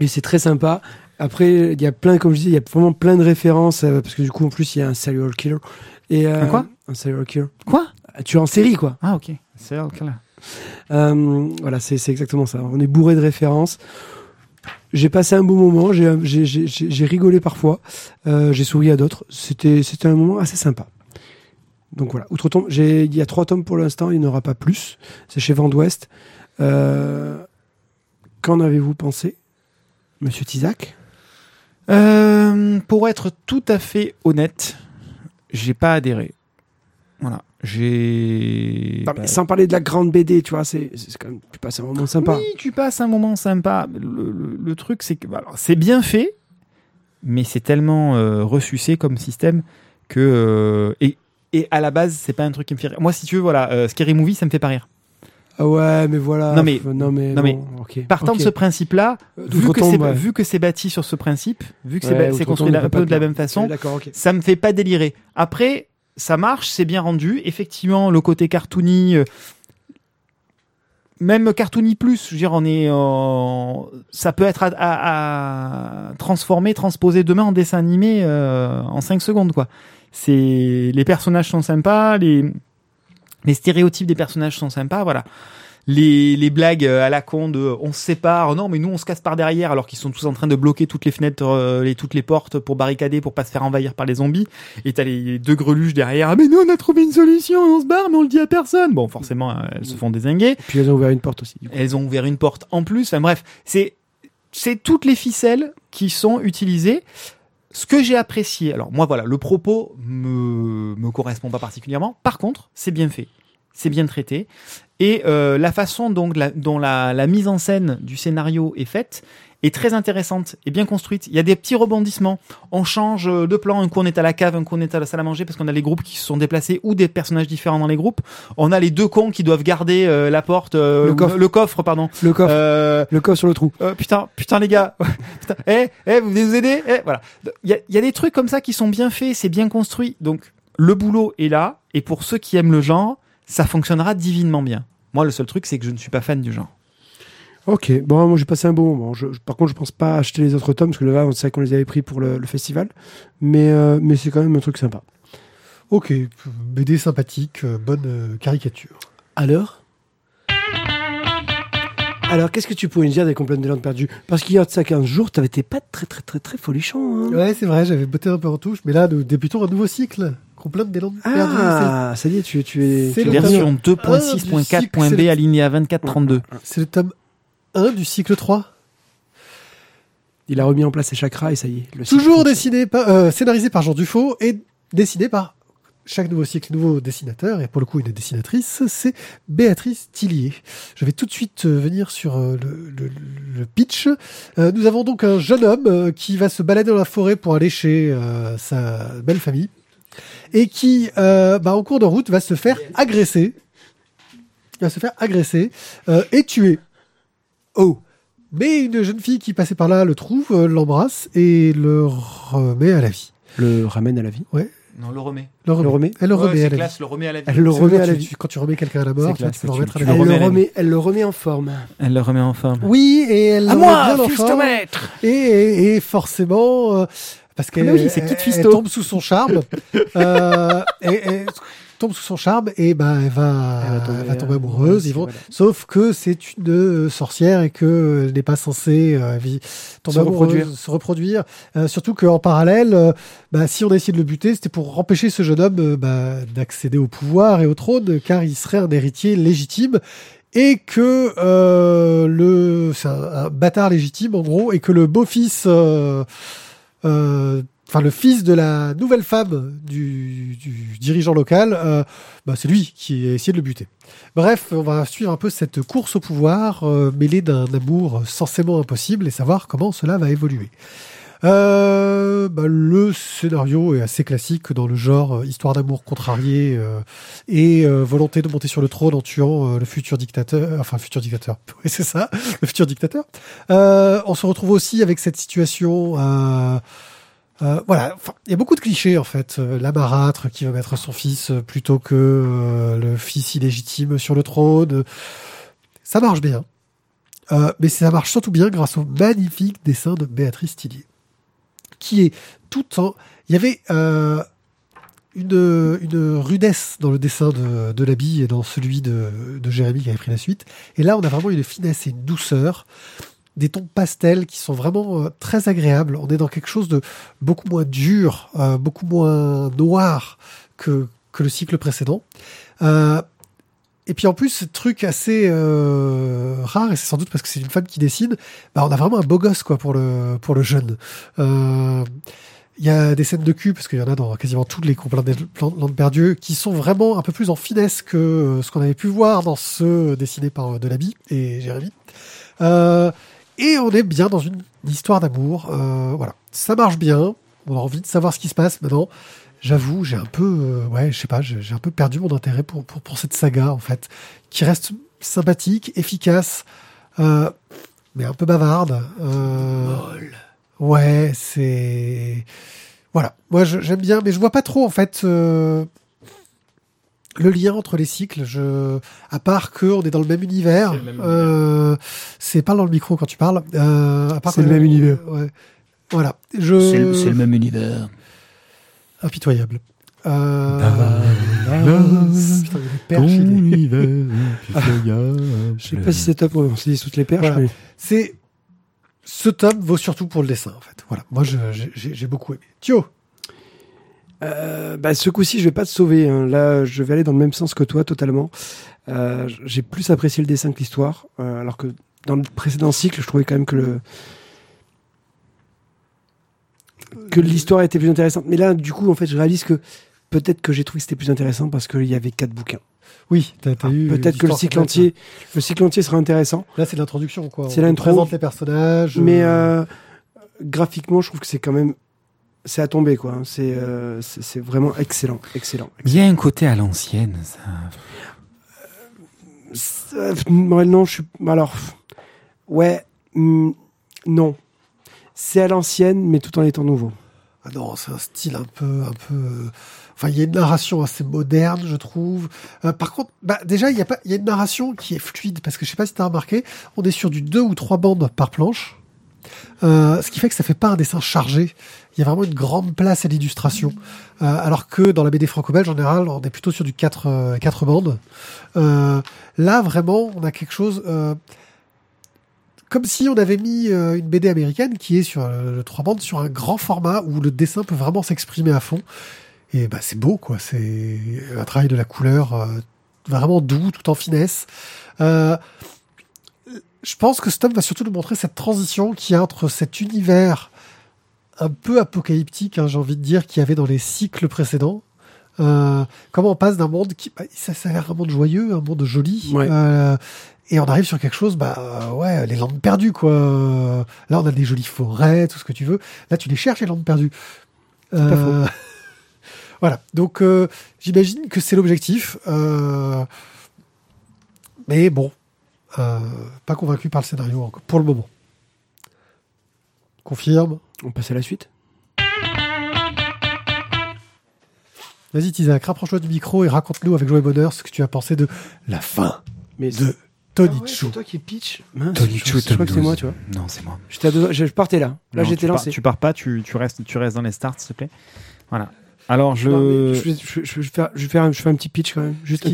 Et c'est très sympa. Après, il y a plein, comme je disais, il y a vraiment plein de références. euh, parce que du coup, en plus, il y a un serial killer. Et, euh, Un quoi? Un serial killer. Quoi? Tu es en série, quoi. Ah ok. C'est là. Euh, voilà, c'est exactement ça. On est bourré de références. J'ai passé un bon moment, j'ai- rigolé parfois, j'ai souri à d'autres. C'était c'était un moment assez sympa. Donc voilà, outre-tombe, il y a trois tomes pour l'instant, il n'y en aura pas plus. C'est chez Vent d'Ouest. Qu'en avez-vous pensé, Monsieur Tizak Euh, pour être tout à fait honnête, j'ai pas adhéré. Voilà. J'ai. Bah, Sans parler de la grande BD, tu vois, c'est quand même tu passes un moment sympa. Oui, tu passes un moment sympa. Le, le- le truc, c'est que bah, c'est bien fait, mais c'est tellement euh, ressucé comme système que euh, et, et à la base, c'est pas un truc qui me fait rire. Moi, si tu veux, voilà, euh, Scary Movie, ça me fait pas rire. Ah ouais, mais voilà. Non, mais- f- non mais, non, mais bon, ok. Partant de ce principe-là, Euh, vu ouais. vu que c'est bâti sur ce principe, vu que c'est Ouais, construit on un peu de la même façon, ça me fait pas délirer. Après, ça marche, c'est bien rendu. Effectivement, le côté cartoony, euh, même cartoony plus, je veux dire, on est, ça peut être à, à- à transformer, transposer demain en dessin animé euh, en 5 secondes, quoi. C'est les personnages sont sympas, les les stéréotypes des personnages sont sympas, voilà. Les, les blagues euh, à la con de on se sépare, non mais nous on se casse par derrière alors qu'ils sont tous en train de bloquer toutes les fenêtres, euh, les, toutes les portes pour barricader pour pas se faire envahir par les zombies. Et t'as les deux greluches derrière, ah mais nous on a trouvé une solution, on se barre mais on le dit à personne. Bon forcément euh, elles se font désinguer. Puis elles ont ouvert une porte aussi. du coup. Elles ont ouvert une porte en plus. Enfin bref, c'est c'est toutes les ficelles qui sont utilisées. Ce que j'ai apprécié, alors moi voilà, le propos me me correspond pas particulièrement. Par contre, c'est bien fait, c'est bien traité et euh, la façon dont la mise en scène du scénario est faite est très intéressante et bien construite. Il y a des petits rebondissements. On change de plan. Un coup on est à la cave, un coup on est à la salle à manger parce qu'on a les groupes qui se sont déplacés ou des personnages différents dans les groupes. On a les deux cons qui doivent garder euh, la porte, euh, Le coffre. le coffre, pardon. Le coffre, Euh, le coffre sur le trou. euh, putain, putain les gars, putain, eh, eh, vous venez nous aider, eh, voilà. Il y a, il y a des trucs comme ça qui sont bien faits, c'est bien construit, donc le boulot est là, et pour ceux qui aiment le genre, ça fonctionnera divinement bien. Moi, le seul truc, c'est que je ne suis pas fan du genre. Ok, bon, moi j'ai passé un bon moment. Je- je- par contre, je pense pas acheter les autres tomes parce que là, on sait qu'on les avait pris pour le, le festival, mais euh, mais c'est quand même un truc sympa. Ok, BD sympathique, euh, bonne euh, caricature. À l'heure Alors, qu'est-ce que tu pourrais nous dire des complètes des landes perdues Parce qu'il y a de ça 15 jours, t'avais été pas très, très, très, très folichon. Hein Ouais, c'est vrai, j'avais botté un peu en touche, mais là, nous débutons un nouveau cycle. Complète des landes perdues. ah, ça y est, tu, tu es. C'est Version tome 2.6.4.b c'est le- alinéa 24-32. C'est le tome 1 du cycle 3. Il a remis en place ses chakras et ça y est. le Toujours dessiné par, euh, scénarisé par Jean Dufaux et dessiné par chaque nouveau cycle, nouveau dessinateur, et pour le coup une dessinatrice, c'est Béatrice Tillier. Je vais tout de suite euh, venir sur euh, le, le- le pitch. Euh, nous avons donc un jeune homme euh, qui va se balader dans la forêt pour aller chez euh, sa belle famille, et qui, euh, bah, en cours de route, va se faire agresser. Il va se faire agresser euh, et tuer. Oh mais une jeune fille qui passait par là le trouve, euh, l'embrasse et le remet à la vie. Le ramène à la vie. Non, le remet. Le remet. Le remet Elle le Ouais, remet à la classe, vie. le remet à la vie. Elle le remet quand à la tu- vie. tu- Quand tu remets quelqu'un à la mort, tu, vois, classe, tu peux le tu- remettre à la Elle vie. remets le, à remet, elle le remet en forme. Elle le remet en forme. Oui, et elle le remet bien en forme. maître Et, et, et forcément, euh, parce qu'elle Ah oui, c'est elle- toute elle fisto. tombe sous son charme, euh, et, et tombe sous son charme, et ben elle va, Elle va elle tomber, va tomber euh, amoureuse. Ils vont, voilà. sauf que c'est une euh, sorcière et que elle n'est pas censée euh, tomber Se amoureuse, reproduire. se reproduire. Euh, surtout qu'en parallèle, bah, si on a essayé de le buter, c'était pour empêcher ce jeune homme bah, d'accéder au pouvoir et au trône, car il serait un héritier légitime et que euh, le c'est un, un bâtard légitime en gros et que le beau-fils euh, euh, enfin le fils de la nouvelle femme du, du dirigeant local euh, bah, c'est lui qui a essayé de le buter bref on va suivre un peu cette course au pouvoir euh, mêlée d'un amour censément impossible et savoir comment cela va évoluer euh, bah, le scénario est assez classique dans le genre euh, histoire d'amour contrarié et volonté de monter sur le trône en tuant le futur dictateur, enfin futur dictateur, oui c'est ça, le futur dictateur. On se retrouve aussi avec cette situation. Euh, voilà, il y a beaucoup de clichés en fait. Euh, la marâtre qui va mettre son fils euh, plutôt que euh, le fils illégitime sur le trône. Ça marche bien. Euh, mais ça marche surtout bien grâce au magnifique dessin de Béatrice Tillier, qui est tout en... Il y avait une, une rudesse dans le dessin de, de l'habit et dans celui de, de Jérémy qui avait pris la suite. Et là, on a vraiment une finesse et une douceur, des tons pastels qui sont vraiment euh, très agréables. On est dans quelque chose de beaucoup moins dur, euh, beaucoup moins noir que, que le cycle précédent. Euh, et puis en plus, ce truc assez euh, rare, et c'est sans doute parce que c'est une femme qui dessine, bah, on a vraiment un beau gosse quoi pour le pour le jeune. Euh, il y a des scènes de cul, parce qu'il y en a dans quasiment tous les complans de perdues, qui sont vraiment un peu plus en finesse que ce qu'on avait pu voir dans ceux dessinés par Delaby et Jérémy. Euh, et on est bien dans une histoire d'amour. Euh, voilà, ça marche bien. On a envie de savoir ce qui se passe maintenant. J'avoue, j'ai un peu, euh, ouais, je sais pas, j'ai un peu perdu mon intérêt pour, pour, pour cette saga en fait, qui reste sympathique, efficace, euh, mais un peu bavarde. Ouais, c'est voilà. Moi, j'aime bien, mais je vois pas trop en fait le lien entre les cycles. Je, à part que on est dans le même univers. C'est le euh, C'est parle dans le micro quand tu parles. Euh, à part C'est le même univers. Ouais. Voilà. Je. même univers. impitoyable. Euh... Putain, il y a des perches, il est- Je sais pas si c'est top, on se dit toutes les perches, Voilà. mais C'est ce tome vaut surtout pour le dessin en fait. Voilà. Moi, je- j'ai j'ai beaucoup aimé. Thio. Euh, bah, ce coup-ci, je vais pas te sauver. hein. Là, je vais aller dans le même sens que toi, totalement. Euh, j'ai plus apprécié le dessin que l'histoire, euh, alors que dans le précédent cycle, je trouvais quand même que le que l'histoire était plus intéressante. Mais là, du coup, en fait, je réalise que peut-être que j'ai trouvé que c'était plus intéressant parce qu'il y avait quatre bouquins. Oui, t'as t'as eu. Ah, Peut-être que le cycle entier, le cycle entier sera intéressant. Là, c'est l'introduction, quoi. C'est On l'intro. présente les personnages. Mais euh, euh, graphiquement, je trouve que c'est quand même c'est à tomber quoi. hein. C'est euh, c'est c'est vraiment excellent, excellent. Il y a un côté à l'ancienne, ça. Euh, ouais, non, je suis alors ouais, hmm, non. C'est à l'ancienne, mais tout en étant nouveau. Ah non, c'est un style un peu, un peu. euh, Enfin, il y a une narration assez moderne, je trouve. Euh, par contre, bah, déjà, il y a pas, il y a une narration qui est fluide parce que je sais pas si t'as remarqué, on est sur du deux ou trois bandes par planche, euh, ce qui fait que ça fait pas un dessin chargé. Il y a vraiment une grande place à l'illustration, Euh, alors que dans la BD franco-belge en général, on est plutôt sur du quatre, euh, quatre bandes. Euh, là, vraiment, on a quelque chose. comme si on avait mis une BD américaine qui est sur le trois bandes sur un grand format où le dessin peut vraiment s'exprimer à fond. Et bah c'est beau quoi, c'est un travail de la couleur vraiment doux, tout en finesse. Je pense que ce tome va surtout nous montrer cette transition qui a entre cet univers un peu apocalyptique, hein, j'ai envie de dire, qu'il y avait dans les cycles précédents. Euh, comment on passe d'un monde qui, bah, ça, ça a l'air un monde joyeux, un monde joli, Ouais. euh, et on arrive sur quelque chose, bah euh, ouais, les landes perdues quoi. Là, on a des jolies forêts, tout ce que tu veux. Là, tu les cherches les landes perdues. Euh, voilà. Donc, euh, j'imagine que c'est l'objectif. Euh, mais bon, euh, pas convaincu par le scénario encore, pour le moment. Confirme. On passe à la suite. Vas-y, Tizak, rapproche-toi du micro et raconte-nous avec joie et bonheur ce que tu as pensé de la fin Mais de Ah Tony ouais, Chu. c'est toi qui pitch. Mince, Tony je, Chu, je crois que c'est moi, 12. tu vois. Non, c'est moi. Je, je partais là. Là, j'étais pars- lancé. tu pars pas, tu, tu restes, tu restes dans les starts, s'il te plaît. Voilà. Alors, je. Non, je, vais- je, je vais faire, je vais faire, un- je fais un petit pitch quand même. Juste un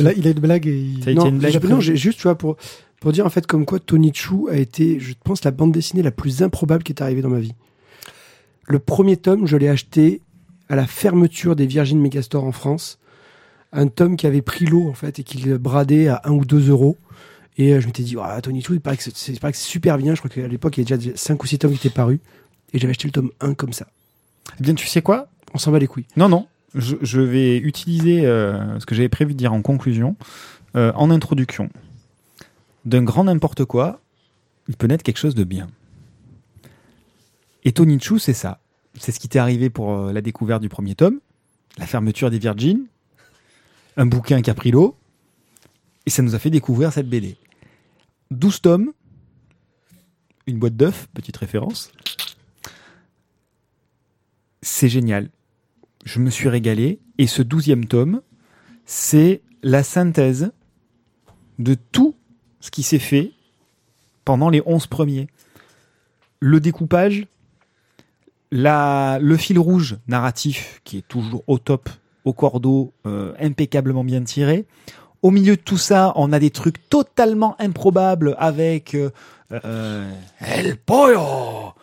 Il, a il a une blague et non, t'as une blague non, j'ai juste, tu vois, pour, pour dire en fait comme quoi Tony Chu a été, je pense, la bande dessinée la plus improbable qui est arrivée dans ma vie. Le premier tome, je l'ai acheté à la fermeture des Virgin Megastore en France. Un tome qui avait pris l'eau, en fait, et qu'il bradait à 1 ou 2 euros. Et euh, je m'étais dit, Ah, Tony Chu, il paraît que c'est c'est- il paraît que c'est super bien. Je crois qu'à l'époque, il y a déjà 5 ou 6 tomes qui étaient parus. Et j'avais acheté le tome 1 comme ça. Eh bien, tu sais quoi? On s'en bat les couilles. Non, non. Je, vais utiliser euh, ce que j'avais prévu de dire en conclusion, euh, en introduction. D'un grand n'importe quoi, il peut naître quelque chose de bien. Et Tony Chu, c'est ça. C'est ce qui t'est arrivé pour euh, la découverte du premier tome, la fermeture des Virgin, un bouquin qui et ça nous a fait découvrir cette BD. 12 tomes, une boîte d'œufs, petite référence. C'est génial je me suis régalé. Et ce douzième tome, c'est la synthèse de tout ce qui s'est fait pendant les onze premiers. Le découpage, le fil rouge narratif qui est toujours au top, au cordeau, euh, impeccablement bien tiré. Au milieu de tout ça, on a des trucs totalement improbables avec euh, euh, El Pollo.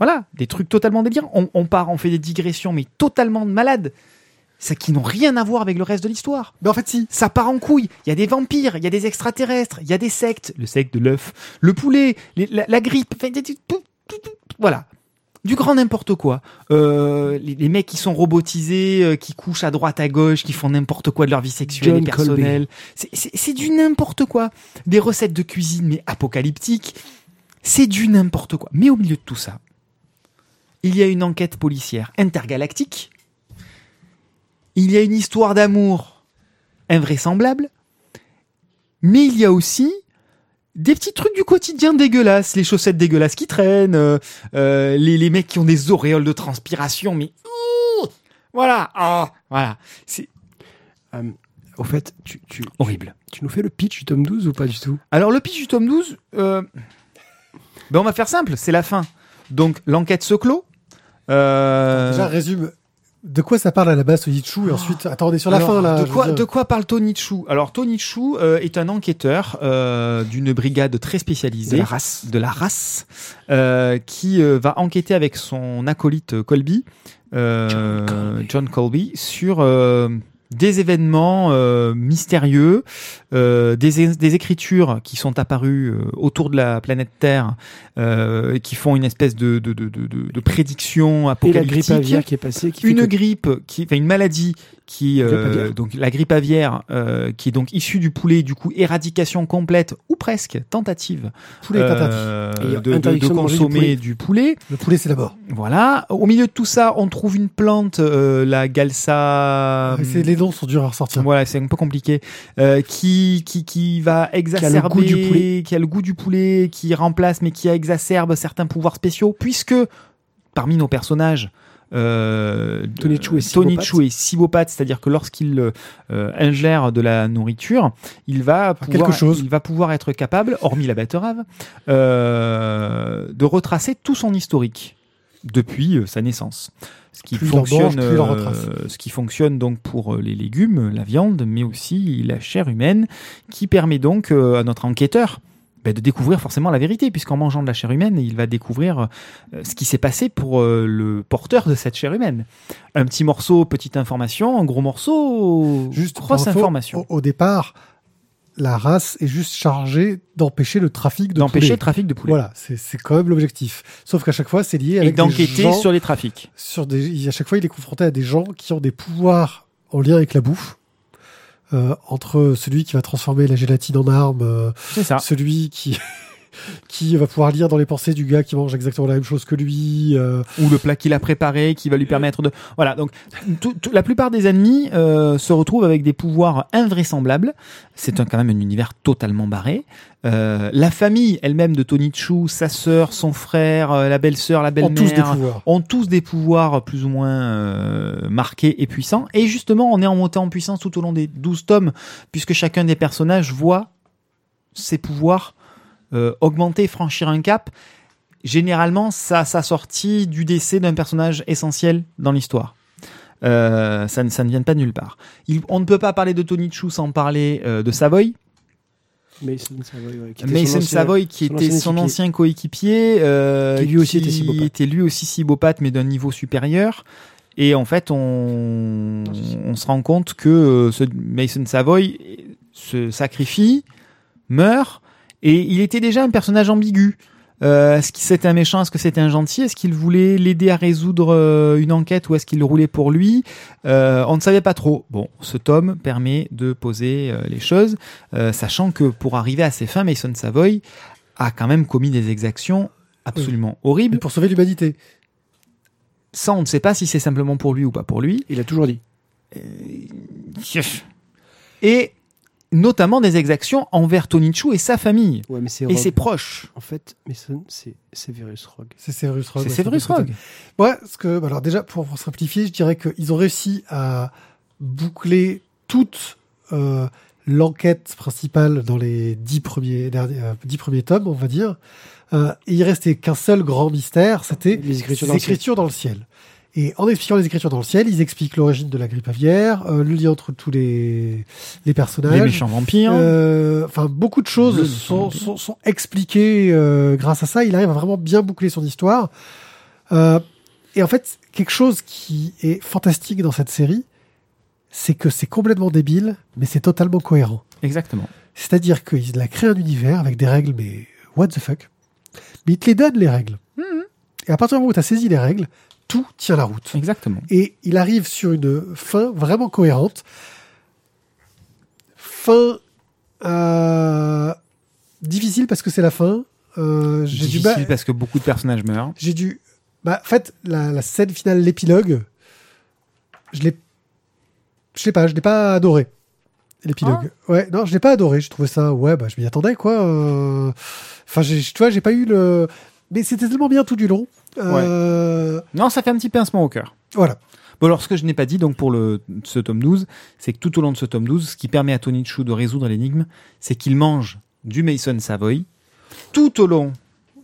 Voilà, des trucs totalement délirants. On, on part, on fait des digressions, mais totalement de malades. Ça qui n'ont rien à voir avec le reste de l'histoire. Mais en fait, si. Ça part en couille. Il y a des vampires, il y a des extraterrestres, il y a des sectes. Le secte de l'œuf, le poulet, les- la, la grippe. enfin, Voilà. Du grand n'importe quoi. Euh, les, les mecs qui sont robotisés, euh, qui couchent à droite, à gauche, qui font n'importe quoi de leur vie sexuelle John et personnelle. C'est du n'importe quoi. Des recettes de cuisine, mais apocalyptiques. C'est du n'importe quoi. Mais au milieu de tout ça, il y a une enquête policière intergalactique. Il y a une histoire d'amour invraisemblable. Mais il y a aussi des petits trucs du quotidien dégueulasses. Les chaussettes dégueulasses qui traînent, euh, euh, les, les mecs qui ont des auréoles de transpiration, mais... ouh, voilà, ah, voilà. C'est Euh, au fait, tu, tu, horrible. tu nous fais le pitch du tome 12 ou pas du tout? Alors le pitch du tome 12, euh, ben on va faire simple, c'est la fin. Donc l'enquête se clôt. Euh, Déjà, résume. De quoi ça parle à la base, Tony Chu Et ensuite, attendez, sur la alors, fin, là. De quoi, de quoi parle Tony Chu Alors Tony Chu euh, est un enquêteur euh, d'une brigade très spécialisée. De la race. de la race, euh, qui euh, va enquêter avec son acolyte euh, Colby, John Colby, sur euh, des événements euh, mystérieux, euh, des, des écritures qui sont apparues euh, autour de la planète Terre, euh, qui font une espèce de, de, de, de, de- prédiction Et la apocalyptique grippe aviaire qui est passée. Qui une que- grippe qui enfin une maladie qui euh, donc la grippe aviaire euh, qui est donc issue du poulet du coup éradication complète ou presque tentative Poulet euh, Et de, de- de du consommer poulet. du poulet Le poulet, c'est la mort. voilà au milieu de tout ça on trouve une plante euh, la galsa les noms sont durs à ressortir. voilà, c'est un peu compliqué. Euh, qui, qui, qui va exacerber, goût du poulet. qui a le goût du poulet, qui remplace mais qui exacerbe certains pouvoirs spéciaux, puisque parmi nos personnages, euh. Chu est cybopathe, c'est-à-dire que lorsqu'il euh, ingère de la nourriture, il va pouvoir, quelque chose. il va pouvoir être capable, hormis la betterave, euh, de retracer tout son historique depuis euh, sa naissance. Ce qui Plus fonctionne, euh, ce qui fonctionne donc pour euh, les légumes, la viande, mais aussi la chair humaine, qui permet donc euh, à notre enquêteur ben, de découvrir forcément la vérité, puisqu'en mangeant de la chair humaine, il va découvrir euh, ce qui s'est passé pour euh, le porteur de cette chair humaine. Un petit morceau, petite information, un gros morceau, Juste grosse info, information. Au, au départ, la race est juste chargée d'empêcher le trafic de D'empêcher poulets. le trafic de poulet. Voilà, c'est quand même l'objectif. Sauf qu'à chaque fois, c'est lié Et avec des d'enquêter sur les trafics. sur des. À chaque fois, il est confronté à des gens qui ont des pouvoirs en lien avec la bouffe. Euh, entre celui qui va transformer la gélatine en arme, euh, celui qui qui va pouvoir lire dans les pensées du gars qui mange exactement la même chose que lui. euh, ou le plat qu'il a préparé qui va lui permettre de voilà donc tout- tout- la plupart des ennemis euh, se retrouvent avec des pouvoirs invraisemblables c'est un, quand même un univers totalement barré Euh, la famille elle-même de Tony Chu sa sœur son frère euh, la belle-sœur la ont belle-mère pouvoirs. ont tous des pouvoirs plus ou moins euh, marqués et puissants et justement on est en montée en puissance tout au long des 12 tomes puisque chacun des personnages voit ses pouvoirs euh, augmenter franchir un cap généralement ça sa sortie du décès d'un personnage essentiel dans l'histoire. Euh, ça, ne, ça ne vient pas de nulle part. Il- on ne peut pas parler de Tony Chu sans parler euh, de Savoy. Mason Savoy, ouais, qui était son ancien- Savoy, qui son était ancien son équipier. ancien coéquipier, euh, Qui lui aussi était était lui aussi cybopathe, mais d'un niveau supérieur. Et en fait, on, on se rend compte que ce Mason Savoy se sacrifie, meurt, et il était déjà un personnage ambigu. Euh, est-ce que c'était un méchant Est-ce que c'était un gentil? Est-ce qu'il voulait l'aider à résoudre euh, une enquête ou est-ce qu'il roulait pour lui? Euh, On ne savait pas trop. Bon, ce tome permet de poser euh, les choses, euh, sachant que pour arriver à ses fins, Mason Savoy a quand même commis des exactions absolument horribles. pour sauver l'humanité. Ça, on ne sait pas si c'est simplement pour lui ou pas pour lui. Il a toujours dit. Et notamment des exactions envers Tony Chu et sa famille Ouais, mais c'est et ses proches. En fait, Mason, c'est Severus Rogue. C'est Severus Rogue. C'est ouais, Severus. Rogue. Ouais, parce que, bah, alors déjà, pour, pour simplifier, je dirais qu'ils ont réussi à boucler toute euh, l'enquête principale dans les dix premiers, derniers, euh, dix premiers tomes, on va dire. Euh, et il restait qu'un seul grand mystère, c'était Les écritures les dans le ciel. écritures dans le ciel. Et en expliquant les écritures dans le ciel, ils expliquent l'origine de la grippe aviaire, euh, le lien entre tous les, les personnages. Les méchants vampires. Euh, Enfin, beaucoup de choses sont, sont, sont expliquées euh, grâce à ça. Il arrive à vraiment bien boucler son histoire. Euh, et en fait, quelque chose qui est fantastique dans cette série, c'est que c'est complètement débile, mais c'est totalement cohérent. Exactement. C'est-à-dire qu'il a créé un univers avec des règles, mais what the fuck Mais il te les donne, les règles. Et à partir du moment où tu as saisi les règles, tout tient la route. Exactement. Et il arrive sur une fin vraiment cohérente. Fin euh, difficile parce que c'est la fin. Euh, j'ai du Difficile parce que beaucoup de personnages meurent. J'ai dû. Bah, en fait, la, la scène finale, l'épilogue, je l'ai. Je sais pas, je l'ai pas adoré. L'épilogue. ouais, non, je l'ai pas adoré. J'ai trouvé ça, ouais, bah, je m'y attendais, quoi. euh. Enfin, j'ai- tu vois, j'ai pas eu le. Mais c'était tellement bien tout du long. Euh, Non, ça fait un petit pincement au cœur. Voilà. Bon, alors ce que je n'ai pas dit donc pour le, ce tome 12, c'est que tout au long de ce tome 12, ce qui permet à Tony Chu de résoudre l'énigme, c'est qu'il mange du Mason Savoy tout au long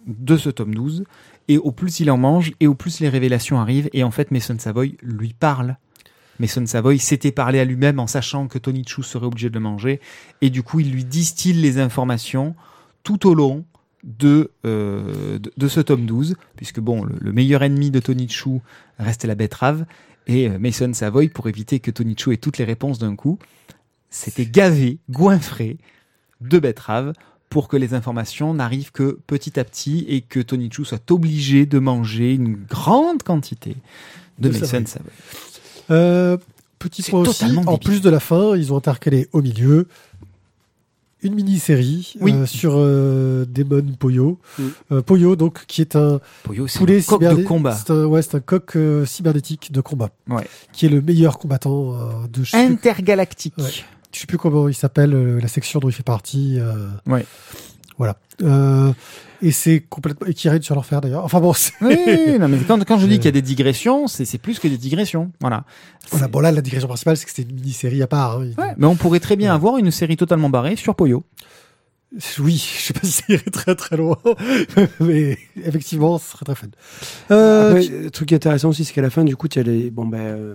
de ce tome 12. Et au plus il en mange, et au plus les révélations arrivent. Et en fait, Mason Savoy lui parle. Mason Savoy s'était parlé à lui-même en sachant que Tony Chu serait obligé de le manger. Et du coup, il lui distille les informations tout au long de, euh, de, de ce tome 12. Puisque bon, le, le meilleur ennemi de Tony Chu reste la betterave. Et euh, Mason Savoy, pour éviter que Tony Chu ait toutes les réponses d'un coup, s'était gavé, goinfré de betterave pour que les informations n'arrivent que petit à petit et que Tony Chu soit obligé de manger une grande quantité de, De Mason Savoy. Savoy. Euh, petit C'est point aussi, en débile. plus de la fin, ils ont intercalé au milieu une mini-série Oui. euh, sur euh, Demon Poyo. Mm. Euh, Poyo, donc, qui est un Poyo, c'est poulet un coq de combat. C'est un, ouais, c'est un coq euh, cybernétique de combat. Ouais. Qui est le meilleur combattant euh, de je sais, plus, Intergalactique. Ouais. je sais plus comment il s'appelle, euh, la section dont il fait partie. euh, Ouais. Voilà. Euh, et c'est complètement. Et qui règne sur leur fer d'ailleurs. Enfin bon, c'est- Oui, oui, non, mais quand, quand je dis qu'il y a des digressions, c'est c'est plus que des digressions. Voilà. voilà. C'est- Bon, là, la digression principale, c'est que c'était une mini-série à part. hein. Ouais, mais on pourrait très bien Ouais. avoir une série totalement barrée sur Poyo. Oui, je sais pas si ça irait très très loin, mais effectivement, ce serait très fun. Euh, Après, tu- truc intéressant aussi, c'est qu'à la fin, du coup, tu as les, bon, ben, euh,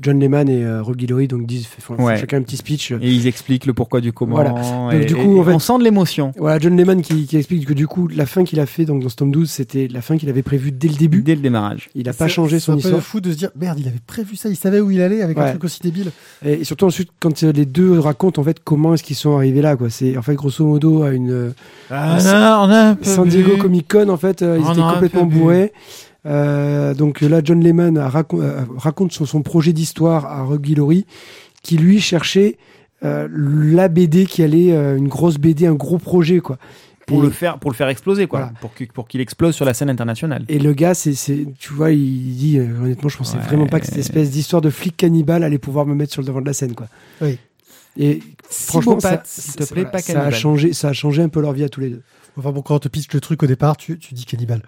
John Lehman et euh, Rob Guillory, donc disent, font, font Ouais. chacun un petit speech. Et ils expliquent le pourquoi du comment. Voilà. et- Donc, du et- coup, en fait- on sent de l'émotion Voilà, John Lehman qui, qui explique que du coup, la fin qu'il a fait donc, dans ce tome 12, c'était la fin qu'il avait prévue dès le début. dès le démarrage. Il n'a c'est- pas changé c'est son un peu histoire. fou de se dire merde, il avait prévu ça, il savait où il allait avec un truc aussi débile. Et, et surtout ensuite, quand euh, les deux racontent en fait comment est-ce qu'ils sont arrivés là, quoi. C'est en fait grosso modo à une euh, Ah, on a- on a un peu San Diego. Comic Con en fait, euh, ils On étaient a complètement vu. Euh, donc là, John Lehman a racon- euh, raconte son, son projet d'histoire à Rob Guillory, qui lui cherchait euh, la BD qui allait, euh, une grosse BD, un gros projet quoi. pour Et- le faire pour le faire exploser quoi Voilà. pour qu'il pour explose sur la scène internationale Et le gars, c'est, c'est, tu vois, il dit, euh, honnêtement, je pensais Ouais. vraiment pas que cette espèce d'histoire de flic cannibale allait pouvoir me mettre sur le devant de la scène, quoi. Oui. Et franchement, ça, te plaît pas ça a changé, ça a changé un peu leur vie à tous les deux. Enfin bon, quand on te pitch le truc au départ, tu, tu dis cannibale.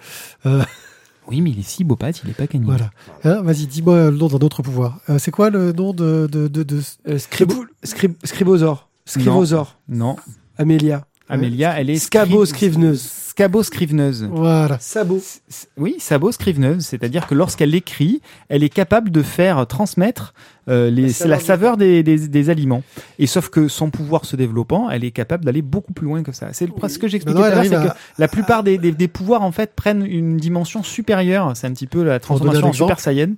Oui mais il est psychopathe il est pas cannibale Voilà. Hein, Vas-y, dis-moi le nom d'un autre pouvoir. Euh, c'est quoi le nom de... de, de, de... Euh, Scribo- Scrib- Scribosaure, Scribosaure, non. Amélia, Amélia elle est Scabo scri- scriveneuse, Scabo scriveneuse Voilà. Sabot. S- Oui, sabot scriveneuse, c'est-à-dire que lorsqu'elle écrit, elle est capable de faire transmettre euh, les, La saveur des, des, des aliments. Et sauf que son pouvoir se développant, elle est capable d'aller beaucoup plus loin que ça. C'est le- ce que j'expliquais tout à l'heure, c'est que la plupart des, des, des pouvoirs en fait prennent une dimension supérieure. C'est un petit peu la transformation en Super Saiyan,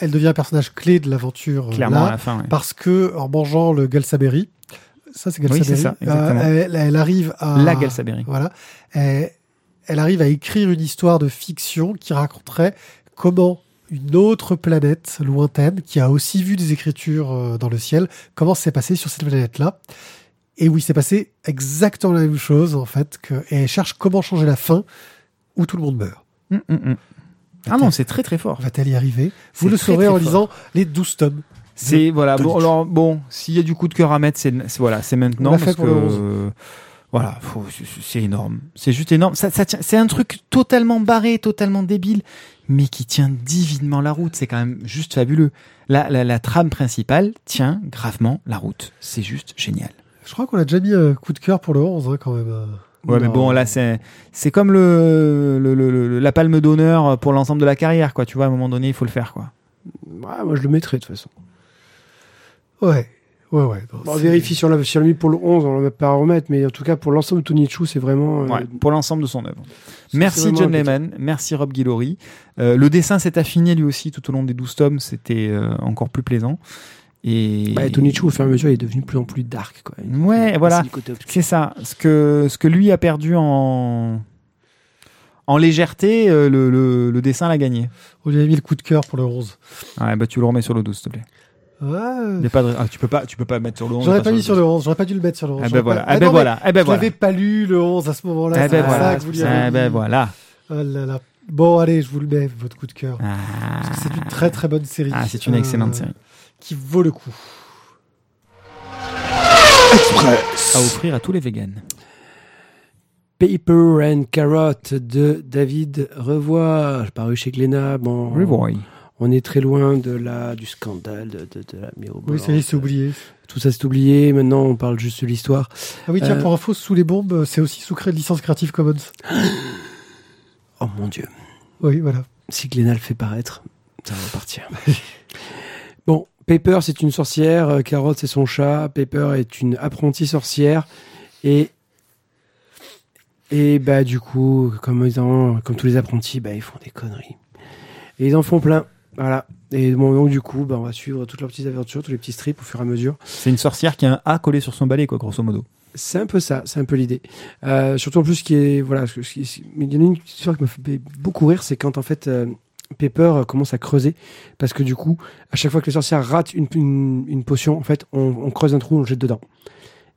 Elle devient un personnage clé de l'aventure euh, clairement à la fin. ouais. parce que en mangeant le Galsaberry, ça c'est Oui, Galsaberry, c'est ça, exactement. elle, elle arrive à... La. Voilà. Elle, elle arrive à écrire une histoire de fiction qui raconterait comment une autre planète lointaine, qui a aussi vu des écritures euh, dans le ciel, comment c'est passé sur cette planète-là. Et oui, c'est passé exactement la même chose, en fait, que, et elle cherche comment changer la fin où tout le monde meurt. Hum, hum, hum. Ah non, c'est très très fort. Va-t-elle y arriver? Vous le très, saurez très en fort. lisant les 12 tomes. C'est voilà. Bon, alors bon, s'il y a du coup de cœur à mettre, c'est voilà, c'est maintenant parce que le 11. euh, voilà, c'est- énorme. C'est juste énorme. Ça, c'est un truc totalement barré, totalement débile, mais qui tient divinement la route. C'est quand même juste fabuleux. La, la, la trame principale tient gravement la route. C'est juste génial. Je crois qu'on a déjà mis un coup de cœur pour le 11, hein, quand même. Ouais, mais bon, là, c'est c'est comme le, le, le- le- la palme d'honneur pour l'ensemble de la carrière, quoi. Tu vois, à un moment donné, il faut le faire, quoi. Ouais, moi je le mettrai de toute façon. Ouais. Ouais, ouais. Bon, on vérifie sur la, sur la pour le 11, on ne va pas remettre, mais en tout cas pour l'ensemble de Tony Chu, c'est vraiment. euh, Ouais, pour l'ensemble de son œuvre. Merci John. Lehman, merci Rob Guillory. Euh, le dessin s'est affiné lui aussi tout au long des 12 tomes, c'était euh, encore plus plaisant. Et Bah, et Tony Chu, au fur et à mesure, il est devenu de plus en plus dark. Quoi. Il- Ouais, il- voilà. c'est ça, ce que, ce que lui a perdu en, en légèreté, euh, le, le, le dessin l'a gagné. On lui a mis le coup de cœur pour le 11. Ouais, bah tu le remets sur le 12 s'il te plaît. Ouais. Pas de... ah, tu, peux pas, tu peux pas mettre sur le 11. J'aurais pas mis sur le 11, j'aurais pas dû le mettre sur le 11. Ah ben voilà, pas- ah ben voilà, ah ben Je voilà. l'avais pas lu le 11 à ce moment-là. Ah c'est ben ça voilà, que vous lui ah ben voilà. Oh là là. Bon, allez, je vous le mets, votre coup de cœur. Ah, Parce que c'est une très très bonne série. Ah, c'est une excellente Euh, série. Qui vaut le coup. À offrir à tous les véganes. Paper and Carrot de David Revoy, paru chez Glénat. Bon, Revoy. On est très loin de la, du scandale de, de, de la mirobolante. Oui, ça y est, c'est oublié. Tout ça c'est oublié. Maintenant, on parle juste de l'histoire. Ah oui, tiens, Euh, pour info, sous les bombes, c'est aussi sous cré- licence Creative Commons. Oh mon dieu. Oui, voilà. Si Glénat le fait paraître, ça va partir. bon, Paper, c'est une sorcière. euh, Carrot, c'est son chat. Paper est une apprentie sorcière. Et. Et bah, du coup, comme, ils en- comme tous les apprentis, bah, ils font des conneries. Et ils en font plein. Voilà. Et bon, donc, du coup, bah, on va suivre toutes leurs petites aventures, tous les petits strips au fur et à mesure. C'est une sorcière qui a un A collé sur son balai, quoi, grosso modo. C'est un peu ça, c'est un peu l'idée. Euh, surtout en plus, qui est voilà, ce qui- ce qui- mais il y en a une histoire qui me fait beaucoup rire, c'est quand en fait euh, Pepper euh, commence à creuser, parce que du coup, à chaque fois que les sorcières ratent une, une, une potion, en fait, on, on creuse un trou, on le jette dedans.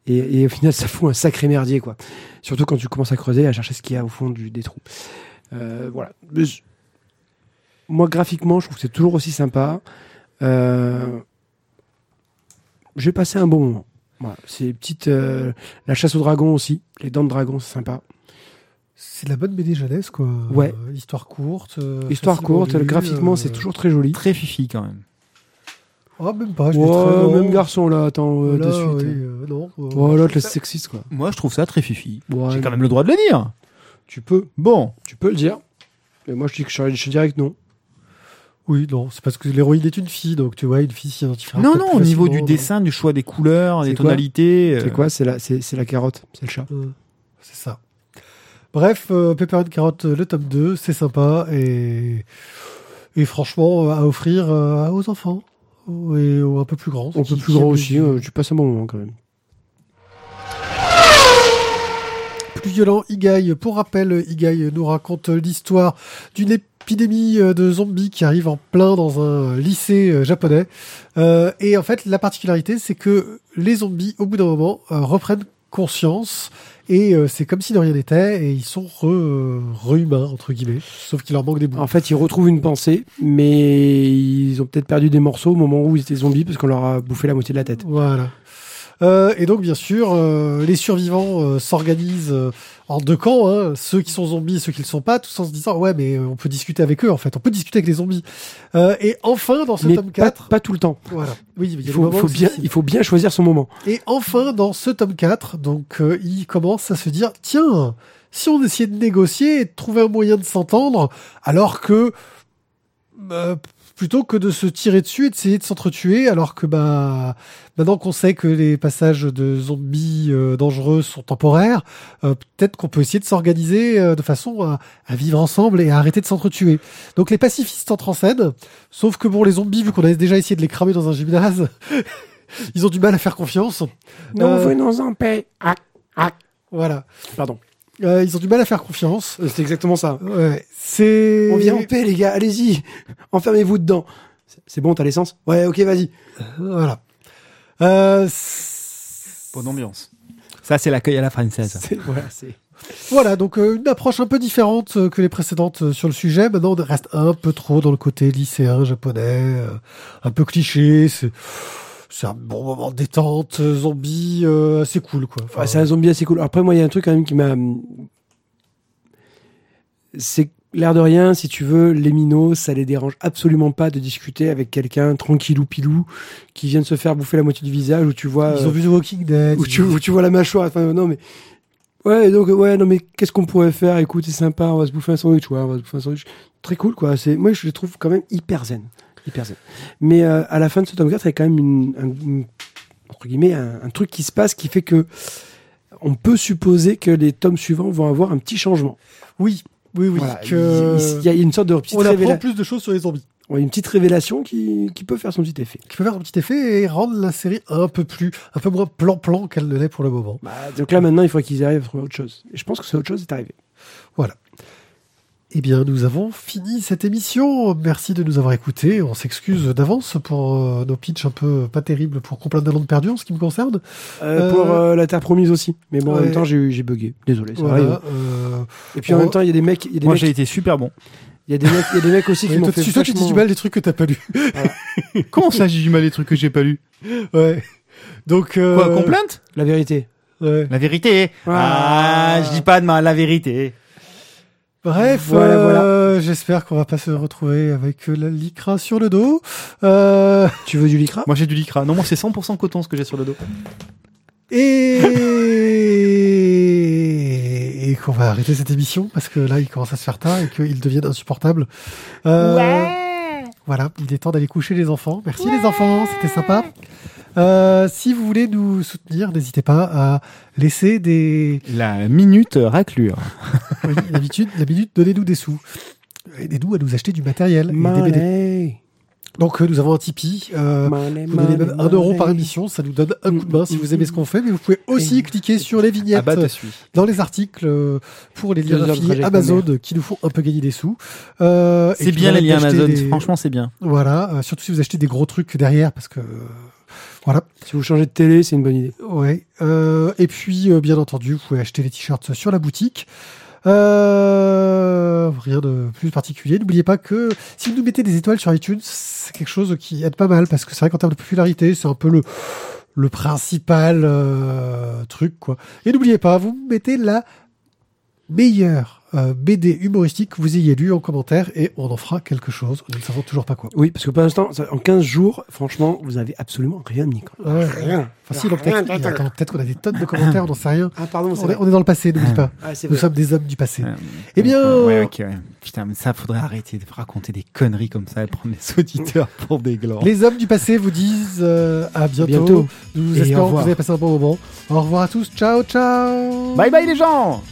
Et, et au final, ça fout un sacré merdier, quoi. Surtout quand tu commences à creuser, à chercher ce qu'il y a au fond du, des trous. Euh, voilà. Moi, graphiquement, je trouve que c'est toujours aussi sympa. Euh, J'ai passé un bon moment. Voilà, c'est petite euh, la chasse au dragon aussi, les dents de dragon, c'est sympa. C'est de la bonne BD jeunesse, quoi. Ouais. Euh, histoire courte. euh, Histoire courte, graphiquement, euh, c'est toujours très joli. Très fifi quand même. Oh, même pas, je Ouais, vais très grand. même garçon là, attends, euh, Là, de suite. oui, euh, non. Oh là, le sexiste quoi. Moi, je trouve ça très fifi. Ouais, J'ai quand même le droit de le dire. Tu peux, Bon. tu peux le dire. Mais moi je dis que je, je dirais que non. Oui, non, c'est parce que l'héroïne est une fille, donc tu vois, une fille s'identifiera. Non, peut-être non, au niveau du facilement, dessin, du choix des couleurs, C'est des tonalités. C'est euh, quoi? C'est la, c'est, c'est la carotte, c'est le chat. euh, C'est ça. Bref, euh, Pepper and Carrot, euh, le tome 2, c'est sympa et, et franchement, euh, à offrir euh, aux enfants et aux un peu plus grands. Qui- peut plus qui grand aiment aussi. euh, tu passes un bon moment quand même. plus violent, Igai. Pour rappel, Igai nous raconte l'histoire d'une épidémie euh, de zombies qui arrive en plein dans un lycée euh, japonais. Euh, et en fait, la particularité, c'est que les zombies, au bout d'un moment, euh, reprennent conscience. Et euh, c'est comme si de rien n'était, et ils sont re, euh, re-humains, entre guillemets, sauf qu'il leur manque des bouts. En fait, ils retrouvent une pensée, mais ils ont peut-être perdu des morceaux au moment où ils étaient zombies parce qu'on leur a bouffé la moitié de la tête. Voilà. Euh, et donc, bien sûr, euh, les survivants euh, s'organisent euh, en deux camps, hein, ceux qui sont zombies et ceux qui ne le sont pas, tous en se disant ouais, mais euh, on peut discuter avec eux en fait, on peut discuter avec les zombies. Euh, et enfin, dans ce Mais tome pas, 4, pas tout le temps. voilà, oui, il, faut, bien, il faut bien choisir son moment. Et enfin, dans ce tome 4, donc euh, il commence à se dire tiens, si on essayait de négocier et de trouver un moyen de s'entendre, alors que euh, plutôt que de se tirer dessus et d'essayer de s'entretuer, alors que bah maintenant qu'on sait que les passages de zombies euh, dangereux sont temporaires, euh, peut-être qu'on peut essayer de s'organiser euh, de façon à, à vivre ensemble et à arrêter de s'entretuer. Donc les pacifistes entrent en scène, sauf que bon les zombies vu qu'on a déjà essayé de les cramer dans un gymnase, ils ont du mal à faire confiance. Nous venons en paix. Ah, ah. Voilà. Pardon. Euh, ils ont du mal à faire confiance. C'est exactement ça. Ouais, c'est. On vient en paix, les gars. Allez-y. Enfermez-vous dedans. C'est- bon, t'as l'essence? Ouais, ok, vas-y. Voilà. Euh, Bonne ambiance. Ça, c'est l'accueil à la française. C'est- Voilà, c'est. Voilà, donc euh, une approche un peu différente euh, que les précédentes euh, sur le sujet. Maintenant, on reste un peu trop dans le côté lycéen japonais, euh, un peu cliché. C'est c'est un bon moment de détente, euh, zombie, euh, assez cool quoi. Enfin, Ouais, c'est un zombie assez cool. Après, moi, il y a un truc quand même qui m'a. C'est l'air de rien, si tu veux, les minots, ça les dérange absolument pas de discuter avec quelqu'un tranquillou pilou qui vient de se faire bouffer la moitié du visage où tu vois. ils euh, ont vu The Walking Dead. où tu, où tu vois la mâchoire. Enfin, non, mais. Ouais, donc, ouais, non, mais qu'est-ce qu'on pourrait faire? Écoute, c'est sympa, on va se bouffer un sandwich, ouais, on va se bouffer un sandwich. Très cool, quoi. C'est, moi, je le trouve quand même hyper zen. Hyper zen. Mais euh, à la fin de ce tome 4, il y a quand même une, un, une- entre guillemets, un, un truc qui se passe qui fait que on peut supposer que les tomes suivants vont avoir un petit changement. Oui, oui, oui. Voilà, que... il, il y a une sorte de petite, on apprend plus de choses sur les zombies. ouais, une petite révélation qui, qui peut faire son petit effet. Qui peut faire un petit effet et rendre la série un peu plus, un peu moins plan-plan qu'elle ne l'est pour le moment. Bah, donc là, maintenant, il faudrait qu'ils arrivent à trouver autre chose. Et je pense que c'est autre chose est arrivé. Eh bien, nous avons fini cette émission. Merci de nous avoir écoutés. On s'excuse d'avance pour euh, nos pitchs un peu pas terribles pour Complainte d'un land perdu en ce qui me concerne. Euh, Euh, Pour euh, la Terre Promise aussi. Mais bon, en même temps, j'ai eu- j'ai bugué. Désolé, ça Voilà. euh, Et puis en même temps, il y a des mecs, il y a des Moi, mecs, j'ai été super bon. il y a des mecs, il y a des mecs aussi qui m'ont fait tu- toi, tu dis du mal des trucs que t'as pas lu. Comment ça, j'ai du mal les trucs que j'ai pas lus ouais. Donc. euh, Quoi, complainte La vérité. ouais. La vérité. Ah. Ah, je dis pas de mal, la vérité. Bref, Voilà, euh, j'espère qu'on va pas se retrouver avec euh, la lycra sur le dos. Euh, Tu veux du lycra? Moi, j'ai du lycra. Non, moi, c'est 100% coton ce que j'ai sur le dos. et, et qu'on va arrêter cette émission parce que là, il commence à se faire tard et qu'il devienne insupportable. Euh, Voilà, il est temps d'aller coucher les enfants. Merci les enfants, c'était sympa. Euh, si vous voulez nous soutenir, n'hésitez pas à laisser des... La minute raclure. Oui, l'habitude, la minute, donnez-nous des sous. Aidez-nous à nous acheter du matériel et des BD. Donc euh, nous avons un Tipeee. Euh, Money, vous donnez même euro par émission, ça nous donne un coup de main si vous aimez ce qu'on fait. Mais vous pouvez aussi cliquer sur les vignettes Ah bah, dans les articles euh, pour les liens Amazon ma qui nous font un peu gagner des sous. Euh, C'est bien les liens Amazon. des- Franchement, c'est bien. Voilà, euh, surtout si vous achetez des gros trucs derrière parce que euh, voilà. Si vous changez de télé, c'est une bonne idée. Ouais. Euh, et puis, euh, bien entendu, vous pouvez acheter les t-shirts sur la boutique. Euh, rien de plus particulier. N'oubliez pas que si vous nous mettez des étoiles sur iTunes, c'est quelque chose qui aide pas mal parce que c'est vrai qu'en termes de popularité, c'est un peu le le principal euh, truc quoi. Et n'oubliez pas, vous mettez la meilleure euh, BD humoristique que vous ayez lu en commentaire et on en fera quelque chose. Nous ne savons toujours pas quoi. Oui, parce que pour l'instant, en 15 jours, franchement, vous avez absolument rien mis. Quoi. Ouais. Rien. Enfin, si, peut-être attends, peut-être qu'on a des tonnes de commentaires, on n'en sait rien. Ah, pardon, On est, on est dans le passé, n'oublie pas. Ah, Nous sommes des hommes du passé. Eh bien, Euh, ouais, ok, ouais. Putain, mais ça, faudrait arrêter de raconter des conneries comme ça et prendre les auditeurs pour des glands. Les hommes du passé vous disent euh, à bientôt. Bientôt. Nous espérons que vous avez passé un bon moment. Au revoir à tous. Ciao, ciao. Bye bye les gens